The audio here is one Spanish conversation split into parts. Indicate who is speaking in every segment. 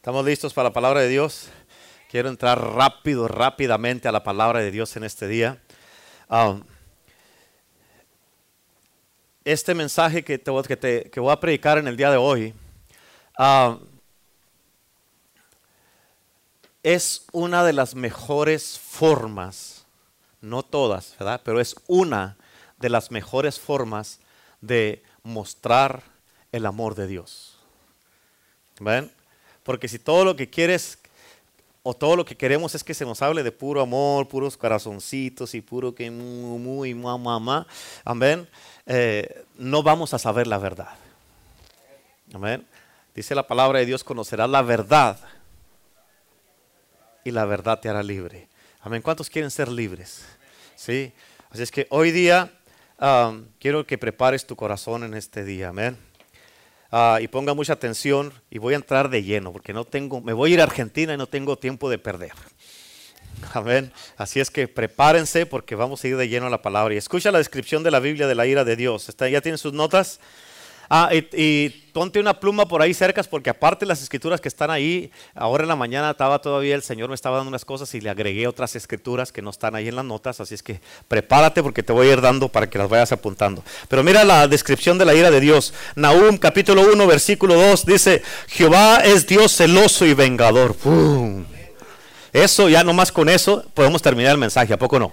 Speaker 1: ¿Estamos listos para la palabra de Dios? Quiero entrar rápido, rápidamente a la palabra de Dios en este día. Um, este mensaje que, te, voy a predicar en el día de hoy um, es una de las mejores formas, no todas, ¿verdad? Pero es una de las mejores formas de mostrar el amor de Dios. ¿Ven? Porque si todo lo que quieres o todo lo que queremos es que se nos hable de puro amor, puros corazoncitos y puro que muy, muy, mamá, amén, eh, no vamos a saber la verdad. Amén. Dice la palabra de Dios, conocerás la verdad y la verdad te hará libre. Amén. ¿Cuántos quieren ser libres? Sí. Así es que hoy día um, quiero que prepares tu corazón en este día. Amén. Ah, y ponga mucha atención y voy a entrar de lleno porque no tengo, me voy a ir a Argentina y no tengo tiempo de perder. Amén. Así es que prepárense porque vamos a ir de lleno a la palabra. Y escucha la descripción de la Biblia de la ira de Dios. ¿Está, ¿Ya tienen sus notas? Ah, y, ponte una pluma por ahí cerca porque aparte las escrituras que están ahí, ahora en la mañana estaba todavía el Señor me estaba dando unas cosas y le agregué otras escrituras que no están ahí en las notas, así es que prepárate porque te voy a ir dando para que las vayas apuntando. Pero mira la descripción de la ira de Dios. Nahum capítulo 1 versículo 2 dice, Jehová es Dios celoso y vengador. Eso, ya nomás con eso podemos terminar el mensaje, ¿a poco no?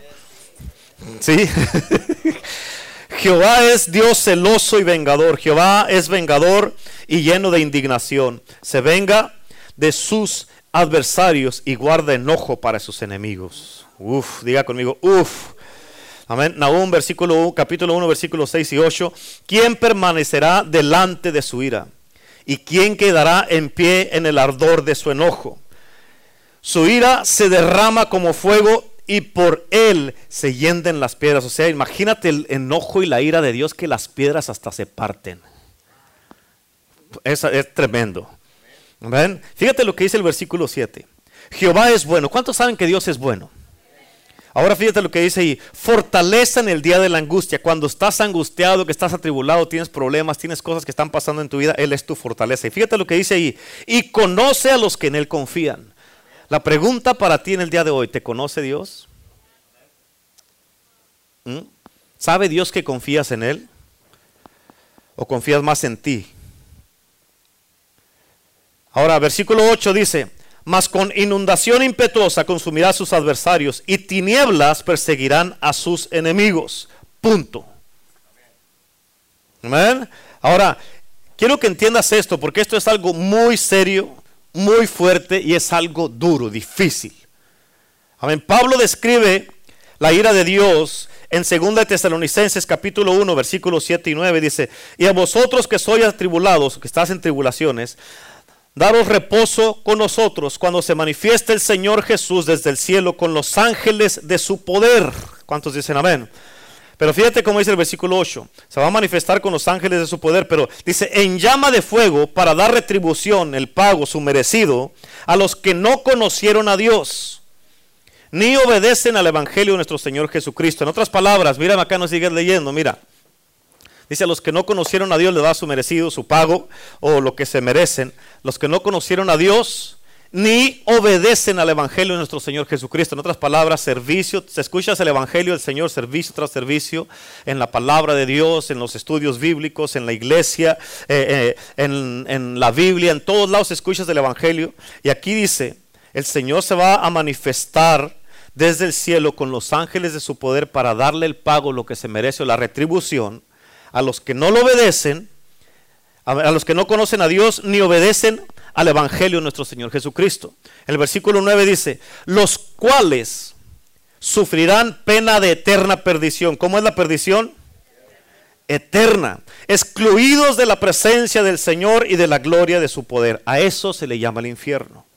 Speaker 1: ¿Sí? Jehová es Dios celoso y vengador. Jehová es vengador y lleno de indignación. Se venga de sus adversarios y guarda enojo para sus enemigos. Uf, diga conmigo, uf. Amén. Nahum, versículo 1, capítulo 1, versículos 6 y 8. ¿Quién permanecerá delante de su ira? ¿Y quién quedará en pie en el ardor de su enojo? Su ira se derrama como fuego y por él se yenden las piedras. O sea, imagínate el enojo y la ira de Dios que las piedras hasta se parten. Es, tremendo. Fíjate lo que dice el versículo 7. Jehová es bueno. ¿Cuántos saben que Dios es bueno? Ahora fíjate lo que dice ahí. Fortaleza en el día de la angustia. Cuando estás angustiado, que estás atribulado, tienes problemas, tienes cosas que están pasando en tu vida, Él es tu fortaleza. Y fíjate lo que dice ahí. Y conoce a los que en Él confían. La pregunta para ti en el día de hoy, ¿te conoce Dios? ¿Mm? ¿Sabe Dios que confías en Él? ¿O confías más en ti? Ahora, versículo 8 dice, mas con inundación impetuosa consumirá a sus adversarios y tinieblas perseguirán a sus enemigos. Punto. Amén. Ahora, quiero que entiendas esto porque esto es algo muy serio muy fuerte y es algo duro, difícil. Amén. Pablo describe la ira de Dios en 2 Tesalonicenses capítulo 1 versículos 7 y 9 dice, y a vosotros que sois atribulados, que estás en tribulaciones, daros reposo con nosotros cuando se manifieste el Señor Jesús desde el cielo con los ángeles de su poder. ¿Cuántos dicen amén? Pero fíjate cómo dice el versículo 8. Se va a manifestar con los ángeles de su poder, pero dice, en llama de fuego para dar retribución, el pago, su merecido, a los que no conocieron a Dios, ni obedecen al Evangelio de nuestro Señor Jesucristo. En otras palabras, mira acá, no sigues leyendo, mira. Dice, a los que no conocieron a Dios le da su merecido, su pago, o lo que se merecen. Los que no conocieron a Dios, ni obedecen al Evangelio de nuestro Señor Jesucristo. En otras palabras, servicio, se el Evangelio del Señor, servicio tras servicio, en la palabra de Dios, en los estudios bíblicos, en la iglesia, eh, eh, en, en, la Biblia, en todos lados escuchas el Evangelio. Y aquí dice, el Señor se va a manifestar desde el cielo con los ángeles de su poder para darle el pago, lo que se merece, o la retribución, a los que no lo obedecen, a los que no conocen a Dios, ni obedecen al Evangelio de nuestro Señor Jesucristo. El versículo 9 dice, los cuales sufrirán pena de eterna perdición. ¿Cómo es la perdición? Eterna. Excluidos de la presencia del Señor y de la gloria de su poder. A eso se le llama el infierno.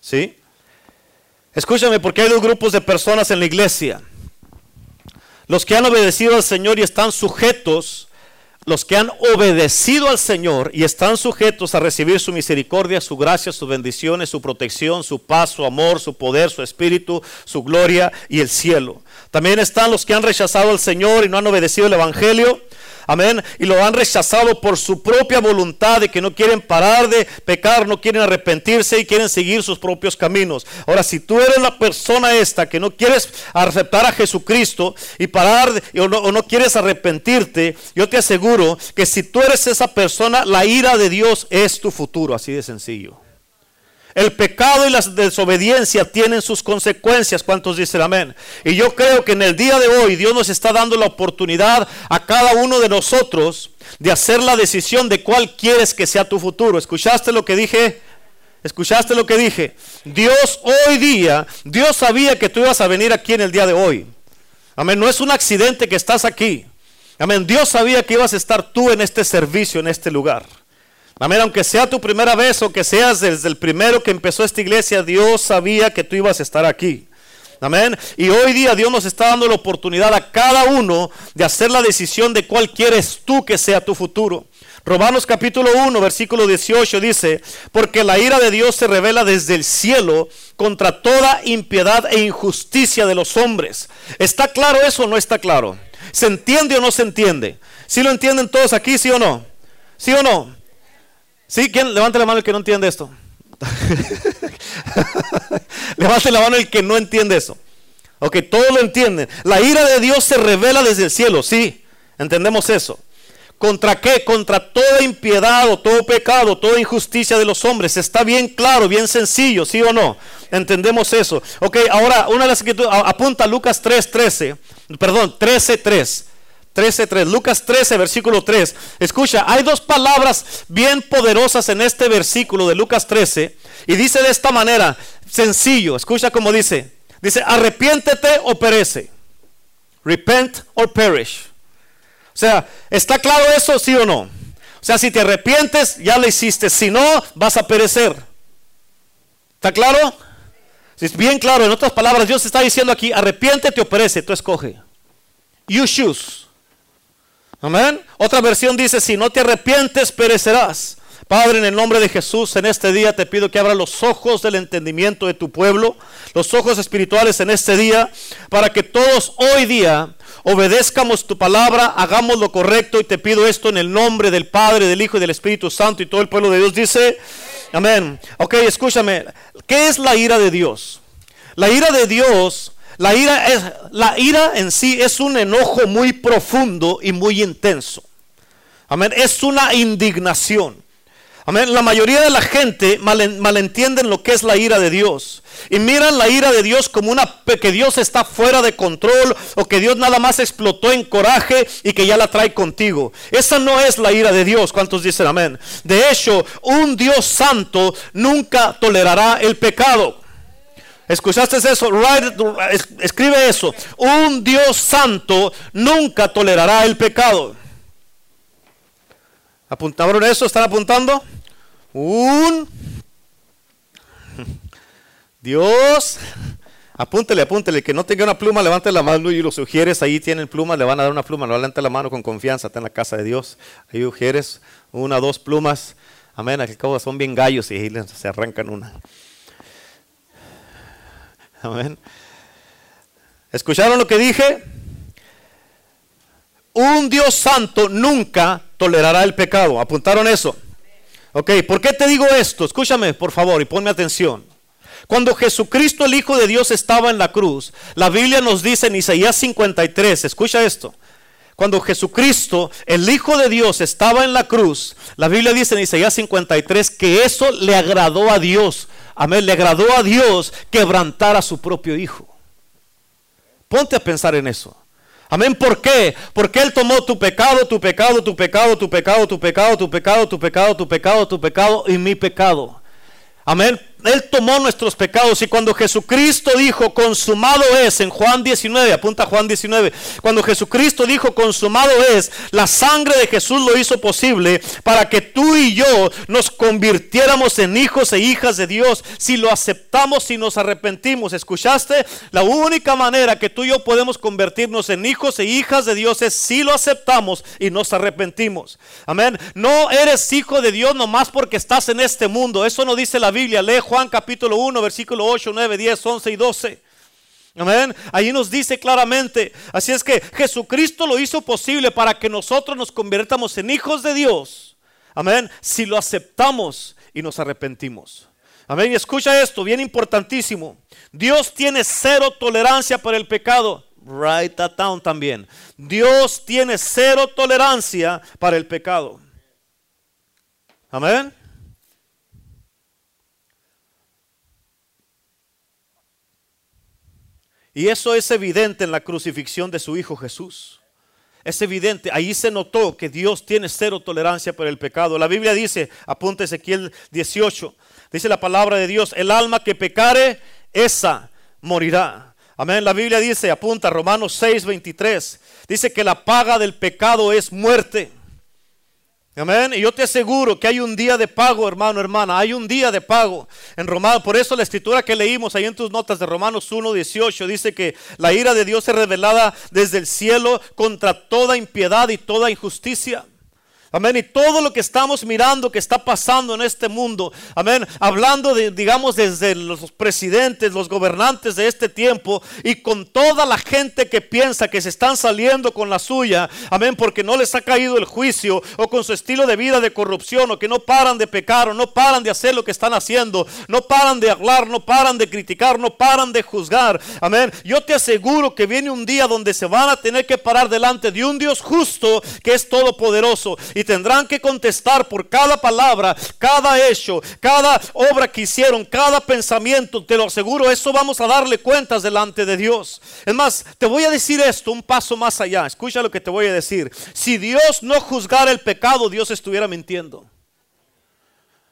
Speaker 1: ¿Sí? Escúchame, porque hay dos grupos de personas en la iglesia. Los que han obedecido al Señor y están sujetos los que han obedecido al Señor y están sujetos a recibir su misericordia, su gracia, sus bendiciones, su protección, su paz, su amor, su poder, su espíritu, su gloria y el cielo. También están los que han rechazado al Señor y no han obedecido el Evangelio, Amén. Y lo han rechazado por su propia voluntad de que no quieren parar de pecar, no quieren arrepentirse y quieren seguir sus propios caminos. Ahora, si tú eres la persona esta que no quieres aceptar a Jesucristo y parar o no, quieres arrepentirte, yo te aseguro que si tú eres esa persona, la ira de Dios es tu futuro, así de sencillo. El pecado y la desobediencia tienen sus consecuencias. ¿Cuántos dicen amén? Y yo creo que en el día de hoy Dios nos está dando la oportunidad a cada uno de nosotros de hacer la decisión de cuál quieres que sea tu futuro. ¿Escuchaste lo que dije? ¿Escuchaste lo que dije? Dios hoy día, Dios sabía que tú ibas a venir aquí en el día de hoy. Amén. No es un accidente que estás aquí. Amén. Dios sabía que ibas a estar tú en este servicio, en este lugar. Amén, aunque sea tu primera vez o que seas desde el primero que empezó esta iglesia, Dios sabía que tú ibas a estar aquí. Amén. Y hoy día Dios nos está dando la oportunidad a cada uno de hacer la decisión de cuál quieres tú que sea tu futuro. Romanos capítulo 1, versículo 18 dice, porque la ira de Dios se revela desde el cielo contra toda impiedad e injusticia de los hombres. ¿Está claro eso o no está claro? ¿Se entiende o no se entiende? ¿Sí lo entienden todos aquí, sí o no? ¿Sí o no? ¿Sí? ¿Quién? Levante la mano el que no entiende esto. Levante la mano el que no entiende eso. Ok, todos lo entienden. La ira de Dios se revela desde el cielo, sí. Entendemos eso. ¿Contra qué? Contra toda impiedad o todo pecado, toda injusticia de los hombres. Está bien claro, bien sencillo, ¿sí o no? Entendemos eso. Ok, ahora una de las escrituras, apunta Lucas 3, 13, perdón, 13, 3. 13.3, Lucas 13, versículo 3. Escucha, hay dos palabras bien poderosas en este versículo de Lucas 13. Y dice de esta manera, sencillo, escucha como dice. Dice, arrepiéntete o perece. Repent or perish. O sea, ¿está claro eso, sí o no? O sea, si te arrepientes, ya lo hiciste. Si no, vas a perecer. ¿Está claro? Es bien claro. En otras palabras, Dios está diciendo aquí, arrepiéntete o perece. Tú escoge. You choose. Amén. Otra versión dice, si no te arrepientes, perecerás. Padre, en el nombre de Jesús, en este día te pido que abra los ojos del entendimiento de tu pueblo, los ojos espirituales en este día, para que todos hoy día obedezcamos tu palabra, hagamos lo correcto y te pido esto en el nombre del Padre, del Hijo y del Espíritu Santo y todo el pueblo de Dios dice, amén. Ok, escúchame, ¿qué es la ira de Dios? La ira de Dios la ira, es, la ira en sí es un enojo muy profundo y muy intenso. Amén. Es una indignación. Amén. La mayoría de la gente malentienden lo que es la ira de Dios. Y miran la ira de Dios como una que Dios está fuera de control o que Dios nada más explotó en coraje y que ya la trae contigo. Esa no es la ira de Dios. ¿Cuántos dicen amén? De hecho, un Dios santo nunca tolerará el pecado. ¿Escuchaste eso? escribe eso. Un Dios santo nunca tolerará el pecado. ¿Apuntaron eso? ¿Están apuntando? Un Dios. Apúntele, apúntele. Que no tenga una pluma, levante la mano y los sugieres ahí tienen plumas, le van a dar una pluma. No levante la mano con confianza, está en la casa de Dios. Ahí sugieres una, dos plumas. Amén. Cabo son bien gallos y se arrancan una. ¿Escucharon lo que dije? Un Dios santo nunca tolerará el pecado. ¿Apuntaron eso? Ok, ¿por qué te digo esto? Escúchame, por favor, y ponme atención. Cuando Jesucristo el Hijo de Dios estaba en la cruz, la Biblia nos dice en Isaías 53, escucha esto. Cuando Jesucristo, el Hijo de Dios, estaba en la cruz, la Biblia dice en Isaías 53 que eso le agradó a Dios amén, le agradó a Dios quebrantar a su propio hijo. Ponte a pensar en eso. Amén, ¿por qué? Porque Él tomó tu pecado, tu pecado, tu pecado, tu pecado, tu pecado, tu pecado, tu pecado, tu pecado, tu pecado y mi pecado. Amén. Él tomó nuestros pecados y cuando Jesucristo dijo, consumado es, en Juan 19, apunta Juan 19, cuando Jesucristo dijo, consumado es, la sangre de Jesús lo hizo posible para que tú y yo nos convirtiéramos en hijos e hijas de Dios si lo aceptamos y nos arrepentimos. ¿Escuchaste? La única manera que tú y yo podemos convertirnos en hijos e hijas de Dios es si lo aceptamos y nos arrepentimos. Amén. No eres hijo de Dios nomás porque estás en este mundo. Eso no dice la Biblia. Lee Juan capítulo 1, versículo 8, 9, 10, 11 y 12. Amén. Ahí nos dice claramente. Así es que Jesucristo lo hizo posible para que nosotros nos convirtamos en hijos de Dios. Amén. Si lo aceptamos y nos arrepentimos. Amén. Y escucha esto, bien importantísimo. Dios tiene cero tolerancia para el pecado. Write that down también. Dios tiene cero tolerancia para el pecado. Amén. Y eso es evidente en la crucifixión de su Hijo Jesús. Es evidente, ahí se notó que Dios tiene cero tolerancia por el pecado. La Biblia dice, apunta Ezequiel 18, dice la palabra de Dios, el alma que pecare, esa morirá. Amén. La Biblia dice, apunta Romanos 6, 23, dice que la paga del pecado es muerte. Amén. Y yo te aseguro que hay un día de pago, hermano, hermana. Hay un día de pago en Romanos. Por eso la escritura que leímos ahí en tus notas de Romanos 1, 18 dice que la ira de Dios es revelada desde el cielo contra toda impiedad y toda injusticia. Amén. Y todo lo que estamos mirando que está pasando en este mundo. Amén. Hablando de, digamos, desde los presidentes, los gobernantes de este tiempo y con toda la gente que piensa que se están saliendo con la suya. Amén. Porque no les ha caído el juicio o con su estilo de vida de corrupción o que no paran de pecar o no paran de hacer lo que están haciendo. No paran de hablar, no paran de criticar, no paran de juzgar. Amén. Yo te aseguro que viene un día donde se van a tener que parar delante de un Dios justo que es todopoderoso. Y tendrán que contestar por cada palabra, cada hecho, cada obra que hicieron, cada pensamiento. Te lo aseguro, eso vamos a darle cuentas delante de Dios. Es más, te voy a decir esto un paso más allá. Escucha lo que te voy a decir. Si Dios no juzgara el pecado, Dios estuviera mintiendo.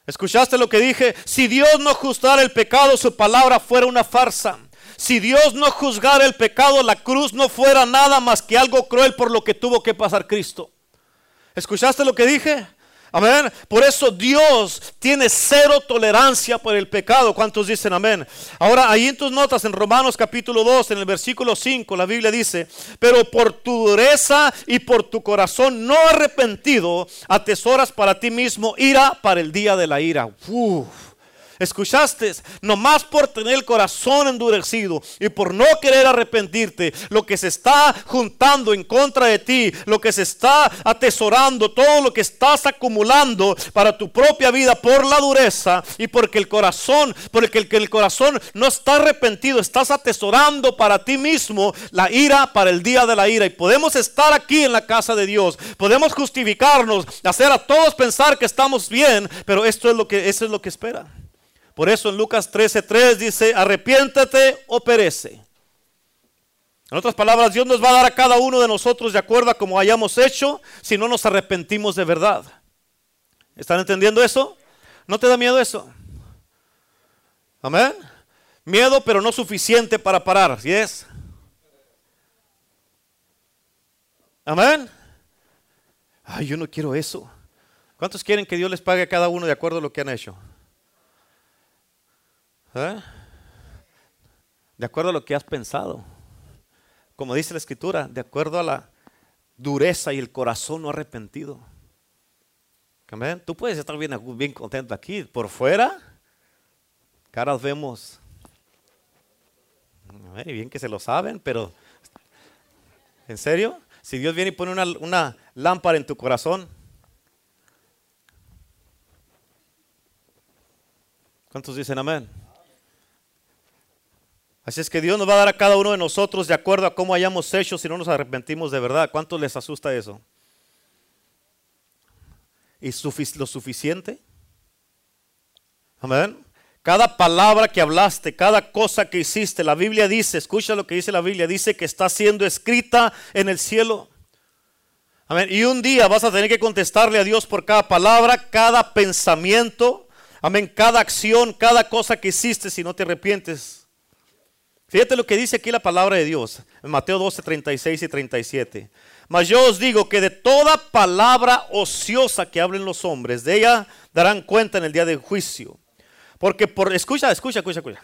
Speaker 1: ¿Escuchaste lo que dije? Si Dios no juzgara el pecado, su palabra fuera una farsa. Si Dios no juzgara el pecado, la cruz no fuera nada más que algo cruel por lo que tuvo que pasar Cristo. ¿Escuchaste lo que dije? Amén. Por eso Dios tiene cero tolerancia por el pecado. ¿Cuántos dicen amén? Ahora, ahí en tus notas, en Romanos capítulo 2, en el versículo 5, la Biblia dice, pero por tu dureza y por tu corazón no arrepentido, atesoras para ti mismo ira para el día de la ira. Uf. ¿Escuchaste? Nomás por tener el corazón endurecido y por no querer arrepentirte, lo que se está juntando en contra de ti, lo que se está atesorando, todo lo que estás acumulando para tu propia vida por la dureza y porque el corazón, porque el, el corazón no está arrepentido, estás atesorando para ti mismo la ira para el día de la ira. Y podemos estar aquí en la casa de Dios, podemos justificarnos, hacer a todos pensar que estamos bien, pero esto es lo que, eso es lo que espera. Por eso en Lucas 13:3 dice, arrepiéntate o perece. En otras palabras, Dios nos va a dar a cada uno de nosotros de acuerdo a como hayamos hecho si no nos arrepentimos de verdad. ¿Están entendiendo eso? ¿No te da miedo eso? Amén. Miedo, pero no suficiente para parar, ¿sí es? Amén. Ay, yo no quiero eso. ¿Cuántos quieren que Dios les pague a cada uno de acuerdo a lo que han hecho? ¿Eh? De acuerdo a lo que has pensado. Como dice la escritura, de acuerdo a la dureza y el corazón no arrepentido. Amén. Tú puedes estar bien, bien contento aquí. Por fuera, caras vemos. bien que se lo saben, pero ¿en serio? Si Dios viene y pone una, una lámpara en tu corazón, ¿cuántos dicen amén? Así es que Dios nos va a dar a cada uno de nosotros de acuerdo a cómo hayamos hecho si no nos arrepentimos de verdad. ¿Cuánto les asusta eso? ¿Y lo suficiente? Amén. Cada palabra que hablaste, cada cosa que hiciste, la Biblia dice, escucha lo que dice la Biblia, dice que está siendo escrita en el cielo. Amén. Y un día vas a tener que contestarle a Dios por cada palabra, cada pensamiento, amén, cada acción, cada cosa que hiciste si no te arrepientes. Fíjate lo que dice aquí la palabra de Dios en Mateo 12, 36 y 37. Mas yo os digo que de toda palabra ociosa que hablen los hombres, de ella darán cuenta en el día del juicio. Porque por, escucha, escucha, escucha, escucha.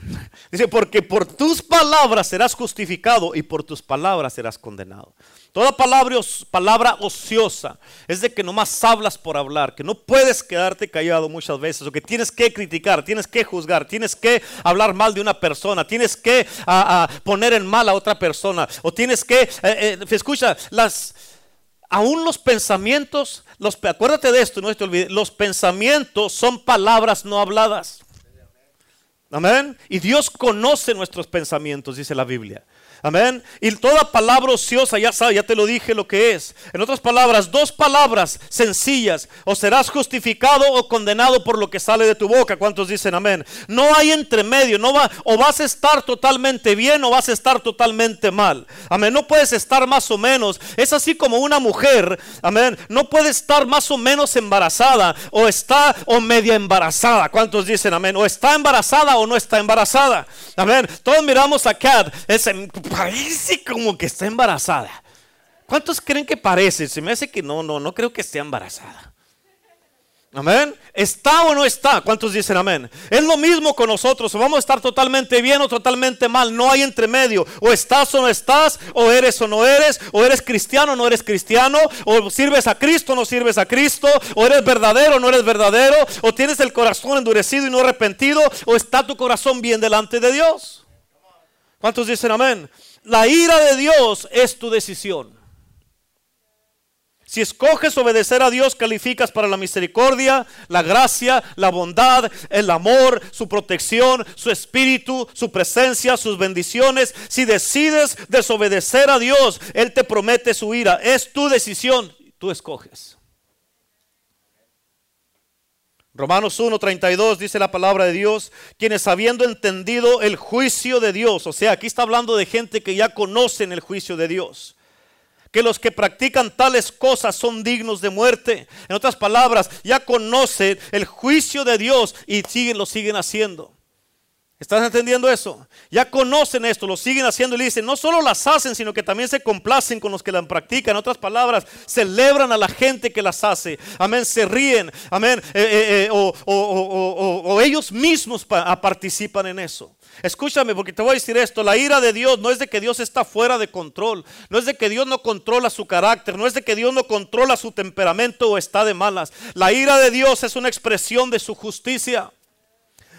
Speaker 1: Dice, porque por tus palabras serás justificado y por tus palabras serás condenado. Toda palabra, palabra ociosa es de que nomás hablas por hablar, que no puedes quedarte callado muchas veces, o que tienes que criticar, tienes que juzgar, tienes que hablar mal de una persona, tienes que poner en mal a otra persona, o tienes que, eh, eh, escucha, las, aún los pensamientos, los, acuérdate de esto, no te olvides, los pensamientos son palabras no habladas. Amén. Y Dios conoce nuestros pensamientos, dice la Biblia. Amén. Y toda palabra ociosa, ya sabes, ya te lo dije lo que es. En otras palabras, dos palabras sencillas. O serás justificado o condenado por lo que sale de tu boca. ¿Cuántos dicen amén? No hay entremedio. No va, o vas a estar totalmente bien o vas a estar totalmente mal. Amén. No puedes estar más o menos. Es así como una mujer. Amén. No puede estar más o menos embarazada. O está o media embarazada. ¿Cuántos dicen amén? O está embarazada o no está embarazada. Amén. Todos miramos a Cat. Es, parece como que está embarazada. ¿Cuántos creen que parece? Se me hace que no, no, no creo que esté embarazada. Amén. ¿Está o no está? ¿Cuántos dicen amén? Es lo mismo con nosotros. vamos a estar totalmente bien o totalmente mal. No hay entremedio. O estás o no estás. O eres o no eres. O eres cristiano o no eres cristiano. O sirves a Cristo o no sirves a Cristo. O eres verdadero o no eres verdadero. O tienes el corazón endurecido y no arrepentido. O está tu corazón bien delante de Dios. ¿Cuántos dicen amén? La ira de Dios es tu decisión. Si escoges obedecer a Dios, calificas para la misericordia, la gracia, la bondad, el amor, su protección, su espíritu, su presencia, sus bendiciones. Si decides desobedecer a Dios, Él te promete su ira. Es tu decisión. Tú escoges. Romanos 1:32 dice la palabra de Dios, quienes habiendo entendido el juicio de Dios, o sea, aquí está hablando de gente que ya conocen el juicio de Dios, que los que practican tales cosas son dignos de muerte. En otras palabras, ya conocen el juicio de Dios y siguen, lo siguen haciendo. ¿Estás entendiendo eso? Ya conocen esto, lo siguen haciendo y dicen, no solo las hacen, sino que también se complacen con los que las practican. En otras palabras, celebran a la gente que las hace. Amén, se ríen. Amén. Eh, eh, eh, o, ellos mismos participan en eso. Escúchame porque te voy a decir esto, la ira de Dios no es de que Dios está fuera de control, no es de que Dios no controla su carácter, no es de que Dios no controla su temperamento o está de malas. La ira de Dios es una expresión de su justicia.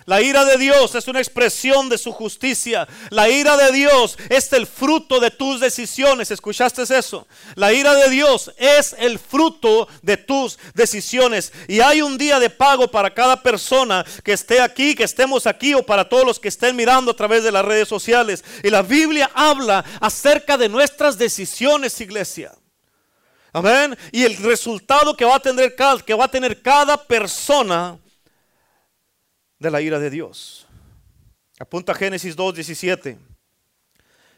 Speaker 1: La ira de Dios es una expresión de su justicia. La ira de Dios es el fruto de tus decisiones. ¿Escuchaste eso? La ira de Dios es el fruto de tus decisiones. Y hay un día de pago para cada persona que esté aquí, que estemos aquí o para todos los que estén mirando a través de las redes sociales. Y la Biblia habla acerca de nuestras decisiones, iglesia. Amén. Y el resultado que va a tener cada, que va a tener cada persona de la ira de Dios. Apunta Génesis 2.17.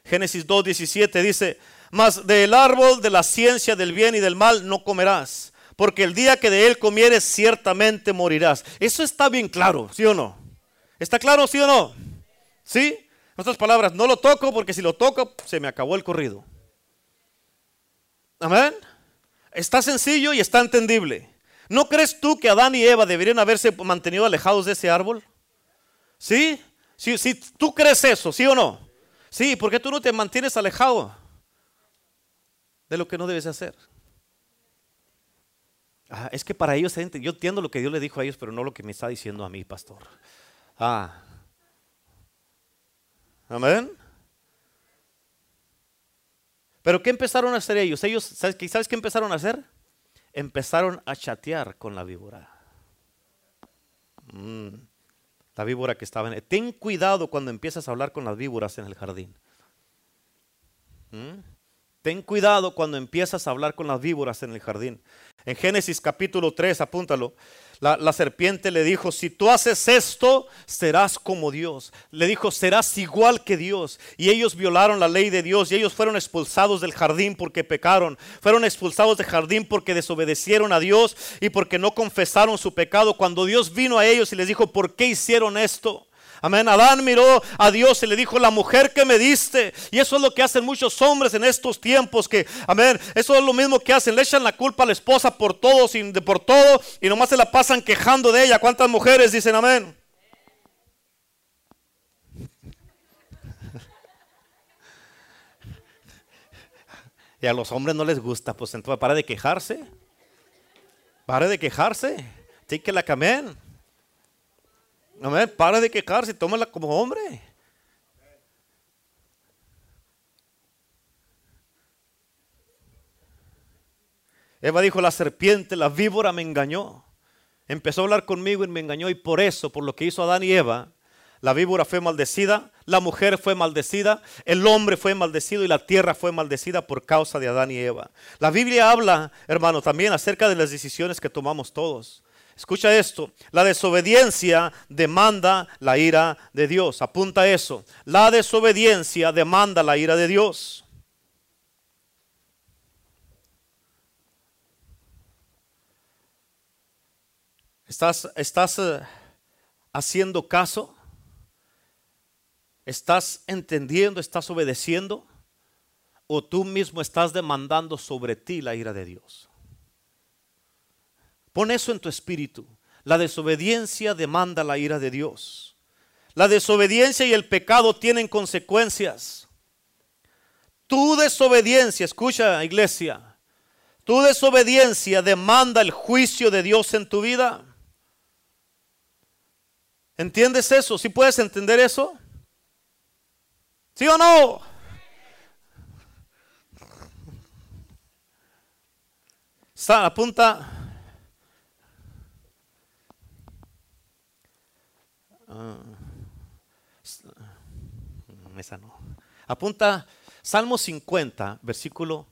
Speaker 1: Génesis 2.17 dice, mas del árbol de la ciencia del bien y del mal no comerás, porque el día que de él comieres ciertamente morirás. Eso está bien claro, ¿sí o no? ¿Está claro, sí o no? ¿Sí? En otras palabras, no lo toco porque si lo toco se me acabó el corrido. Amén. Está sencillo y está entendible. ¿No crees tú que Adán y Eva deberían haberse mantenido alejados de ese árbol? ¿Sí? ¿Sí? ¿Sí? ¿Tú crees eso? ¿Sí o no? Sí, ¿por qué tú no te mantienes alejado de lo que no debes hacer? Ah, es que para ellos, yo entiendo lo que Dios le dijo a ellos, pero no lo que me está diciendo a mí, pastor. Ah. Amén. Pero ¿qué empezaron a hacer ellos? Ellos, ¿sabes, ¿sabes qué empezaron a hacer? Empezaron a chatear con la víbora. Mm, la víbora que estaba en... Ten cuidado cuando empiezas a hablar con las víboras en el jardín. Mm, ten cuidado cuando empiezas a hablar con las víboras en el jardín. En Génesis capítulo 3, apúntalo. La, serpiente le dijo, si tú haces esto, serás como Dios. Le dijo, serás igual que Dios. Y ellos violaron la ley de Dios y ellos fueron expulsados del jardín porque pecaron. Fueron expulsados del jardín porque desobedecieron a Dios y porque no confesaron su pecado. Cuando Dios vino a ellos y les dijo, ¿por qué hicieron esto? Amén. Adán miró a Dios y le dijo, la mujer que me diste. Y eso es lo que hacen muchos hombres en estos tiempos. Que, amén. Eso es lo mismo que hacen. Le echan la culpa a la esposa por todo, sin, de por todo. Y nomás se la pasan quejando de ella. ¿Cuántas mujeres dicen amén? Y a los hombres no les gusta, pues entonces para de quejarse. Para de quejarse. Take la camen. Amén. Para de quejarse, tómala como hombre. Eva dijo, la serpiente, la víbora me engañó. Empezó a hablar conmigo y me engañó y por eso, por lo que hizo Adán y Eva, la víbora fue maldecida, la mujer fue maldecida, el hombre fue maldecido y la tierra fue maldecida por causa de Adán y Eva. La Biblia habla, hermano, también acerca de las decisiones que tomamos todos. Escucha esto, la desobediencia demanda la ira de Dios. Apunta eso, la desobediencia demanda la ira de Dios. ¿Estás, estás eh, haciendo caso? ¿Estás entendiendo? ¿Estás obedeciendo? ¿O tú mismo estás demandando sobre ti la ira de Dios? Pon eso en tu espíritu. La desobediencia demanda la ira de Dios. La desobediencia y el pecado tienen consecuencias. Tu desobediencia, escucha iglesia, tu desobediencia demanda el juicio de Dios en tu vida. ¿Entiendes eso? ¿Sí puedes entender eso? ¿Sí o no? Está, apunta. Ah, esa no. Apunta Salmo 50, versículo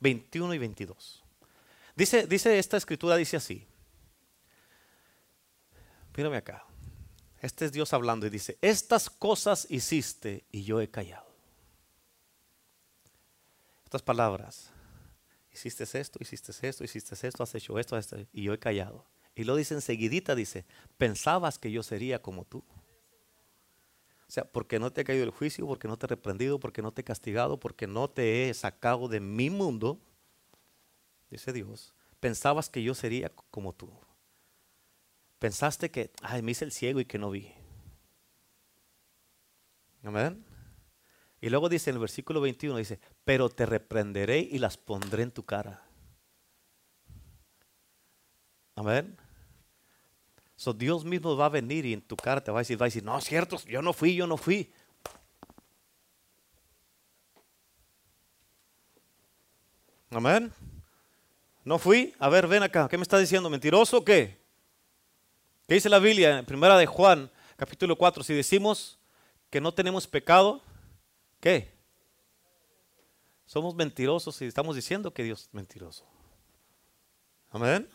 Speaker 1: 21 ah, y 22. Dice, dice esta escritura, dice así. Mírame acá. Este es Dios hablando y dice, estas cosas hiciste y yo he callado. Estas palabras, hiciste esto, hiciste esto, hiciste esto, has hecho esto, y yo he callado. Y lo dice enseguidita, dice, pensabas que yo sería como tú. O sea, porque no te ha caído el juicio, porque no te he reprendido, porque no te he castigado, porque no te he sacado de mi mundo, dice Dios, pensabas que yo sería como tú. Pensaste que, ay, me hice el ciego y que no vi. Amén. Y luego dice en el versículo 21, dice, pero te reprenderé y las pondré en tu cara. Amén. So Dios mismo va a venir y en tu cara te va a decir, va a decir, no, cierto, yo no fui, yo no fui. Amén. No fui. A ver, ven acá. ¿Qué me está diciendo? ¿Mentiroso o qué? ¿Qué dice la Biblia en primera de Juan, capítulo 4? Si decimos que no tenemos pecado, ¿qué? Somos mentirosos y estamos diciendo que Dios es mentiroso. Amén.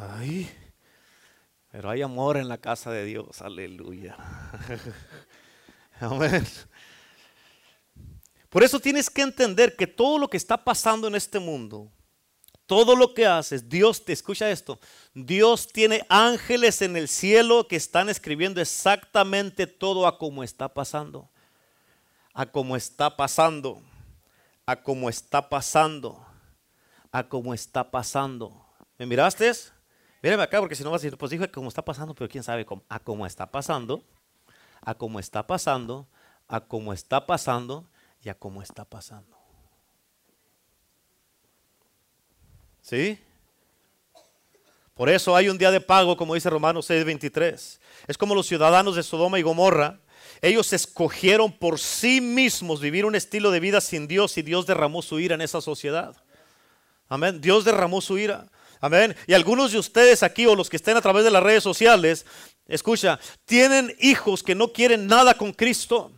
Speaker 1: Ay, pero hay amor en la casa de Dios, aleluya. Amén. Por eso tienes que entender que todo lo que está pasando en este mundo todo lo que haces, Dios te escucha esto. Dios tiene ángeles en el cielo que están escribiendo exactamente todo a como está pasando. A como está pasando. A como está pasando. A como está pasando. ¿Me miraste? Mírame acá porque si no vas a decir, pues dije cómo está pasando, pero quién sabe cómo. A cómo está pasando. A cómo está pasando. A cómo está pasando. Y a cómo está pasando. ¿Sí? Por eso hay un día de pago, como dice Romanos 6:23. Es como los ciudadanos de Sodoma y Gomorra. Ellos escogieron por sí mismos vivir un estilo de vida sin Dios y Dios derramó su ira en esa sociedad. Amén. Dios derramó su ira. Amén. Y algunos de ustedes aquí o los que estén a través de las redes sociales, escucha, tienen hijos que no quieren nada con Cristo.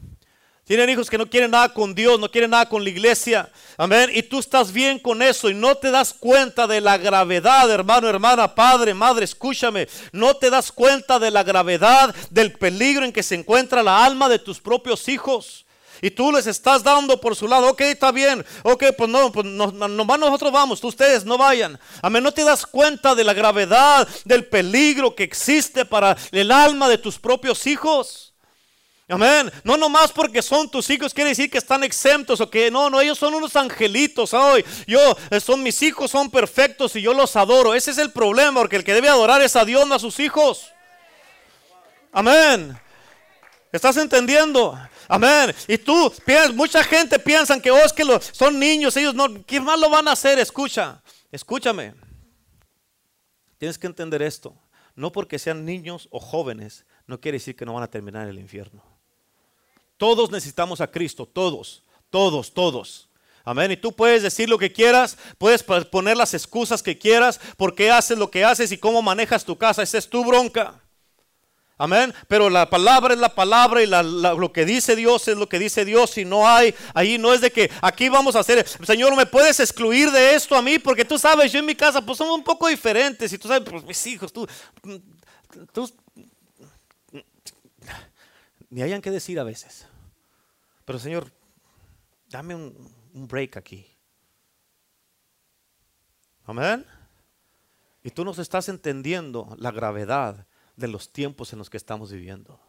Speaker 1: Tienen hijos que no quieren nada con Dios, no quieren nada con la iglesia. Amén. Y tú estás bien con eso y no te das cuenta de la gravedad, hermano, hermana, padre, madre, escúchame. No te das cuenta de la gravedad, del peligro en que se encuentra la alma de tus propios hijos. Y tú les estás dando por su lado, ok, está bien, ok, pues no, pues no, nomás nosotros vamos, ustedes no vayan. Amén, no te das cuenta de la gravedad, del peligro que existe para el alma de tus propios hijos. Amén. No nomás porque son tus hijos quiere decir que están exentos o que no, no, ellos son unos angelitos hoy. Yo, eh, son mis hijos, son perfectos y yo los adoro. Ese es el problema, porque el que debe adorar es a Dios, no a sus hijos. Amén. ¿Estás entendiendo? Amén. Y tú, mucha gente piensa que oh, que son niños, ellos no, ¿qué más lo van a hacer? Escucha, escúchame. Tienes que entender esto. No porque sean niños o jóvenes, no quiere decir que no van a terminar en el infierno. Todos necesitamos a Cristo, todos, todos, todos. Amén. Y tú puedes decir lo que quieras, puedes poner las excusas que quieras, por qué haces lo que haces y cómo manejas tu casa. Esa es tu bronca. Amén. Pero la palabra es la palabra y lo que dice Dios es lo que dice Dios. Y no hay, ahí no es de que aquí vamos a hacer, Señor, ¿me puedes excluir de esto a mí? Porque tú sabes, yo en mi casa pues somos un poco diferentes. Y tú sabes, pues mis hijos, tú, tú ni hayan que decir a veces. Pero Señor, dame un, un break aquí. Amén. Y tú nos estás entendiendo la gravedad de los tiempos en los que estamos viviendo.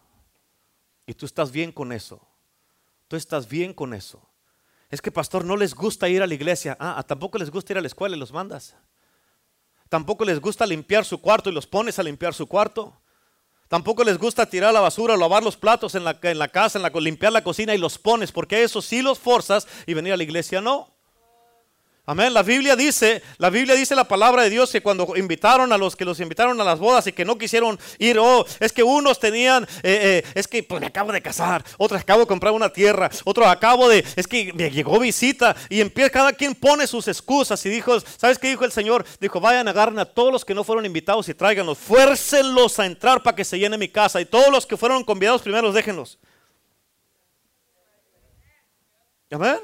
Speaker 1: Y tú estás bien con eso. Tú estás bien con eso. Es que, pastor, no les gusta ir a la iglesia. Ah, tampoco les gusta ir a la escuela y los mandas. Tampoco les gusta limpiar su cuarto y los pones a limpiar su cuarto. Tampoco les gusta tirar la basura, lavar los platos en la, casa, en la, limpiar la cocina y los pones, porque eso sí los forzas y venir a la iglesia no. Amén. La Biblia dice, la Biblia dice la palabra de Dios que cuando invitaron a los que los invitaron a las bodas y que no quisieron ir, oh, es que unos tenían, eh, eh, es que pues me acabo de casar, otros acabo de comprar una tierra, otros acabo de, es que me llegó visita y empieza, cada quien pone sus excusas y dijo, ¿sabes qué dijo el Señor? Dijo, vayan a agarrar a todos los que no fueron invitados y tráiganlos, fuércenlos a entrar para que se llene mi casa y todos los que fueron convidados primero déjenlos. Amén.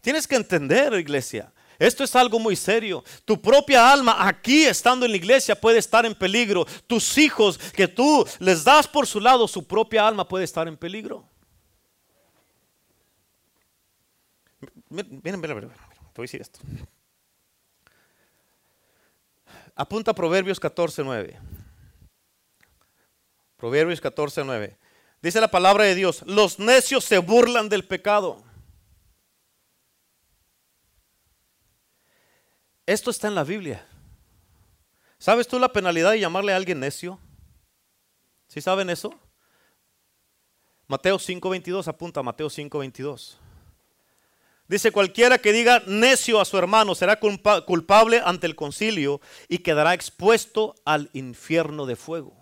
Speaker 1: Tienes que entender, iglesia. Esto es algo muy serio. Tu propia alma aquí estando en la iglesia puede estar en peligro. Tus hijos que tú les das por su lado, su propia alma puede estar en peligro. Miren, miren, miren, te voy a decir esto. Apunta Proverbios 14:9. Proverbios 14:9. Dice la palabra de Dios, los necios se burlan del pecado Esto está en la Biblia. ¿Sabes tú la penalidad de llamarle a alguien necio? ¿Sí saben eso? Mateo 5:22, apunta Mateo 5:22. Dice, cualquiera que diga necio a su hermano será culpable ante el concilio y quedará expuesto al infierno de fuego.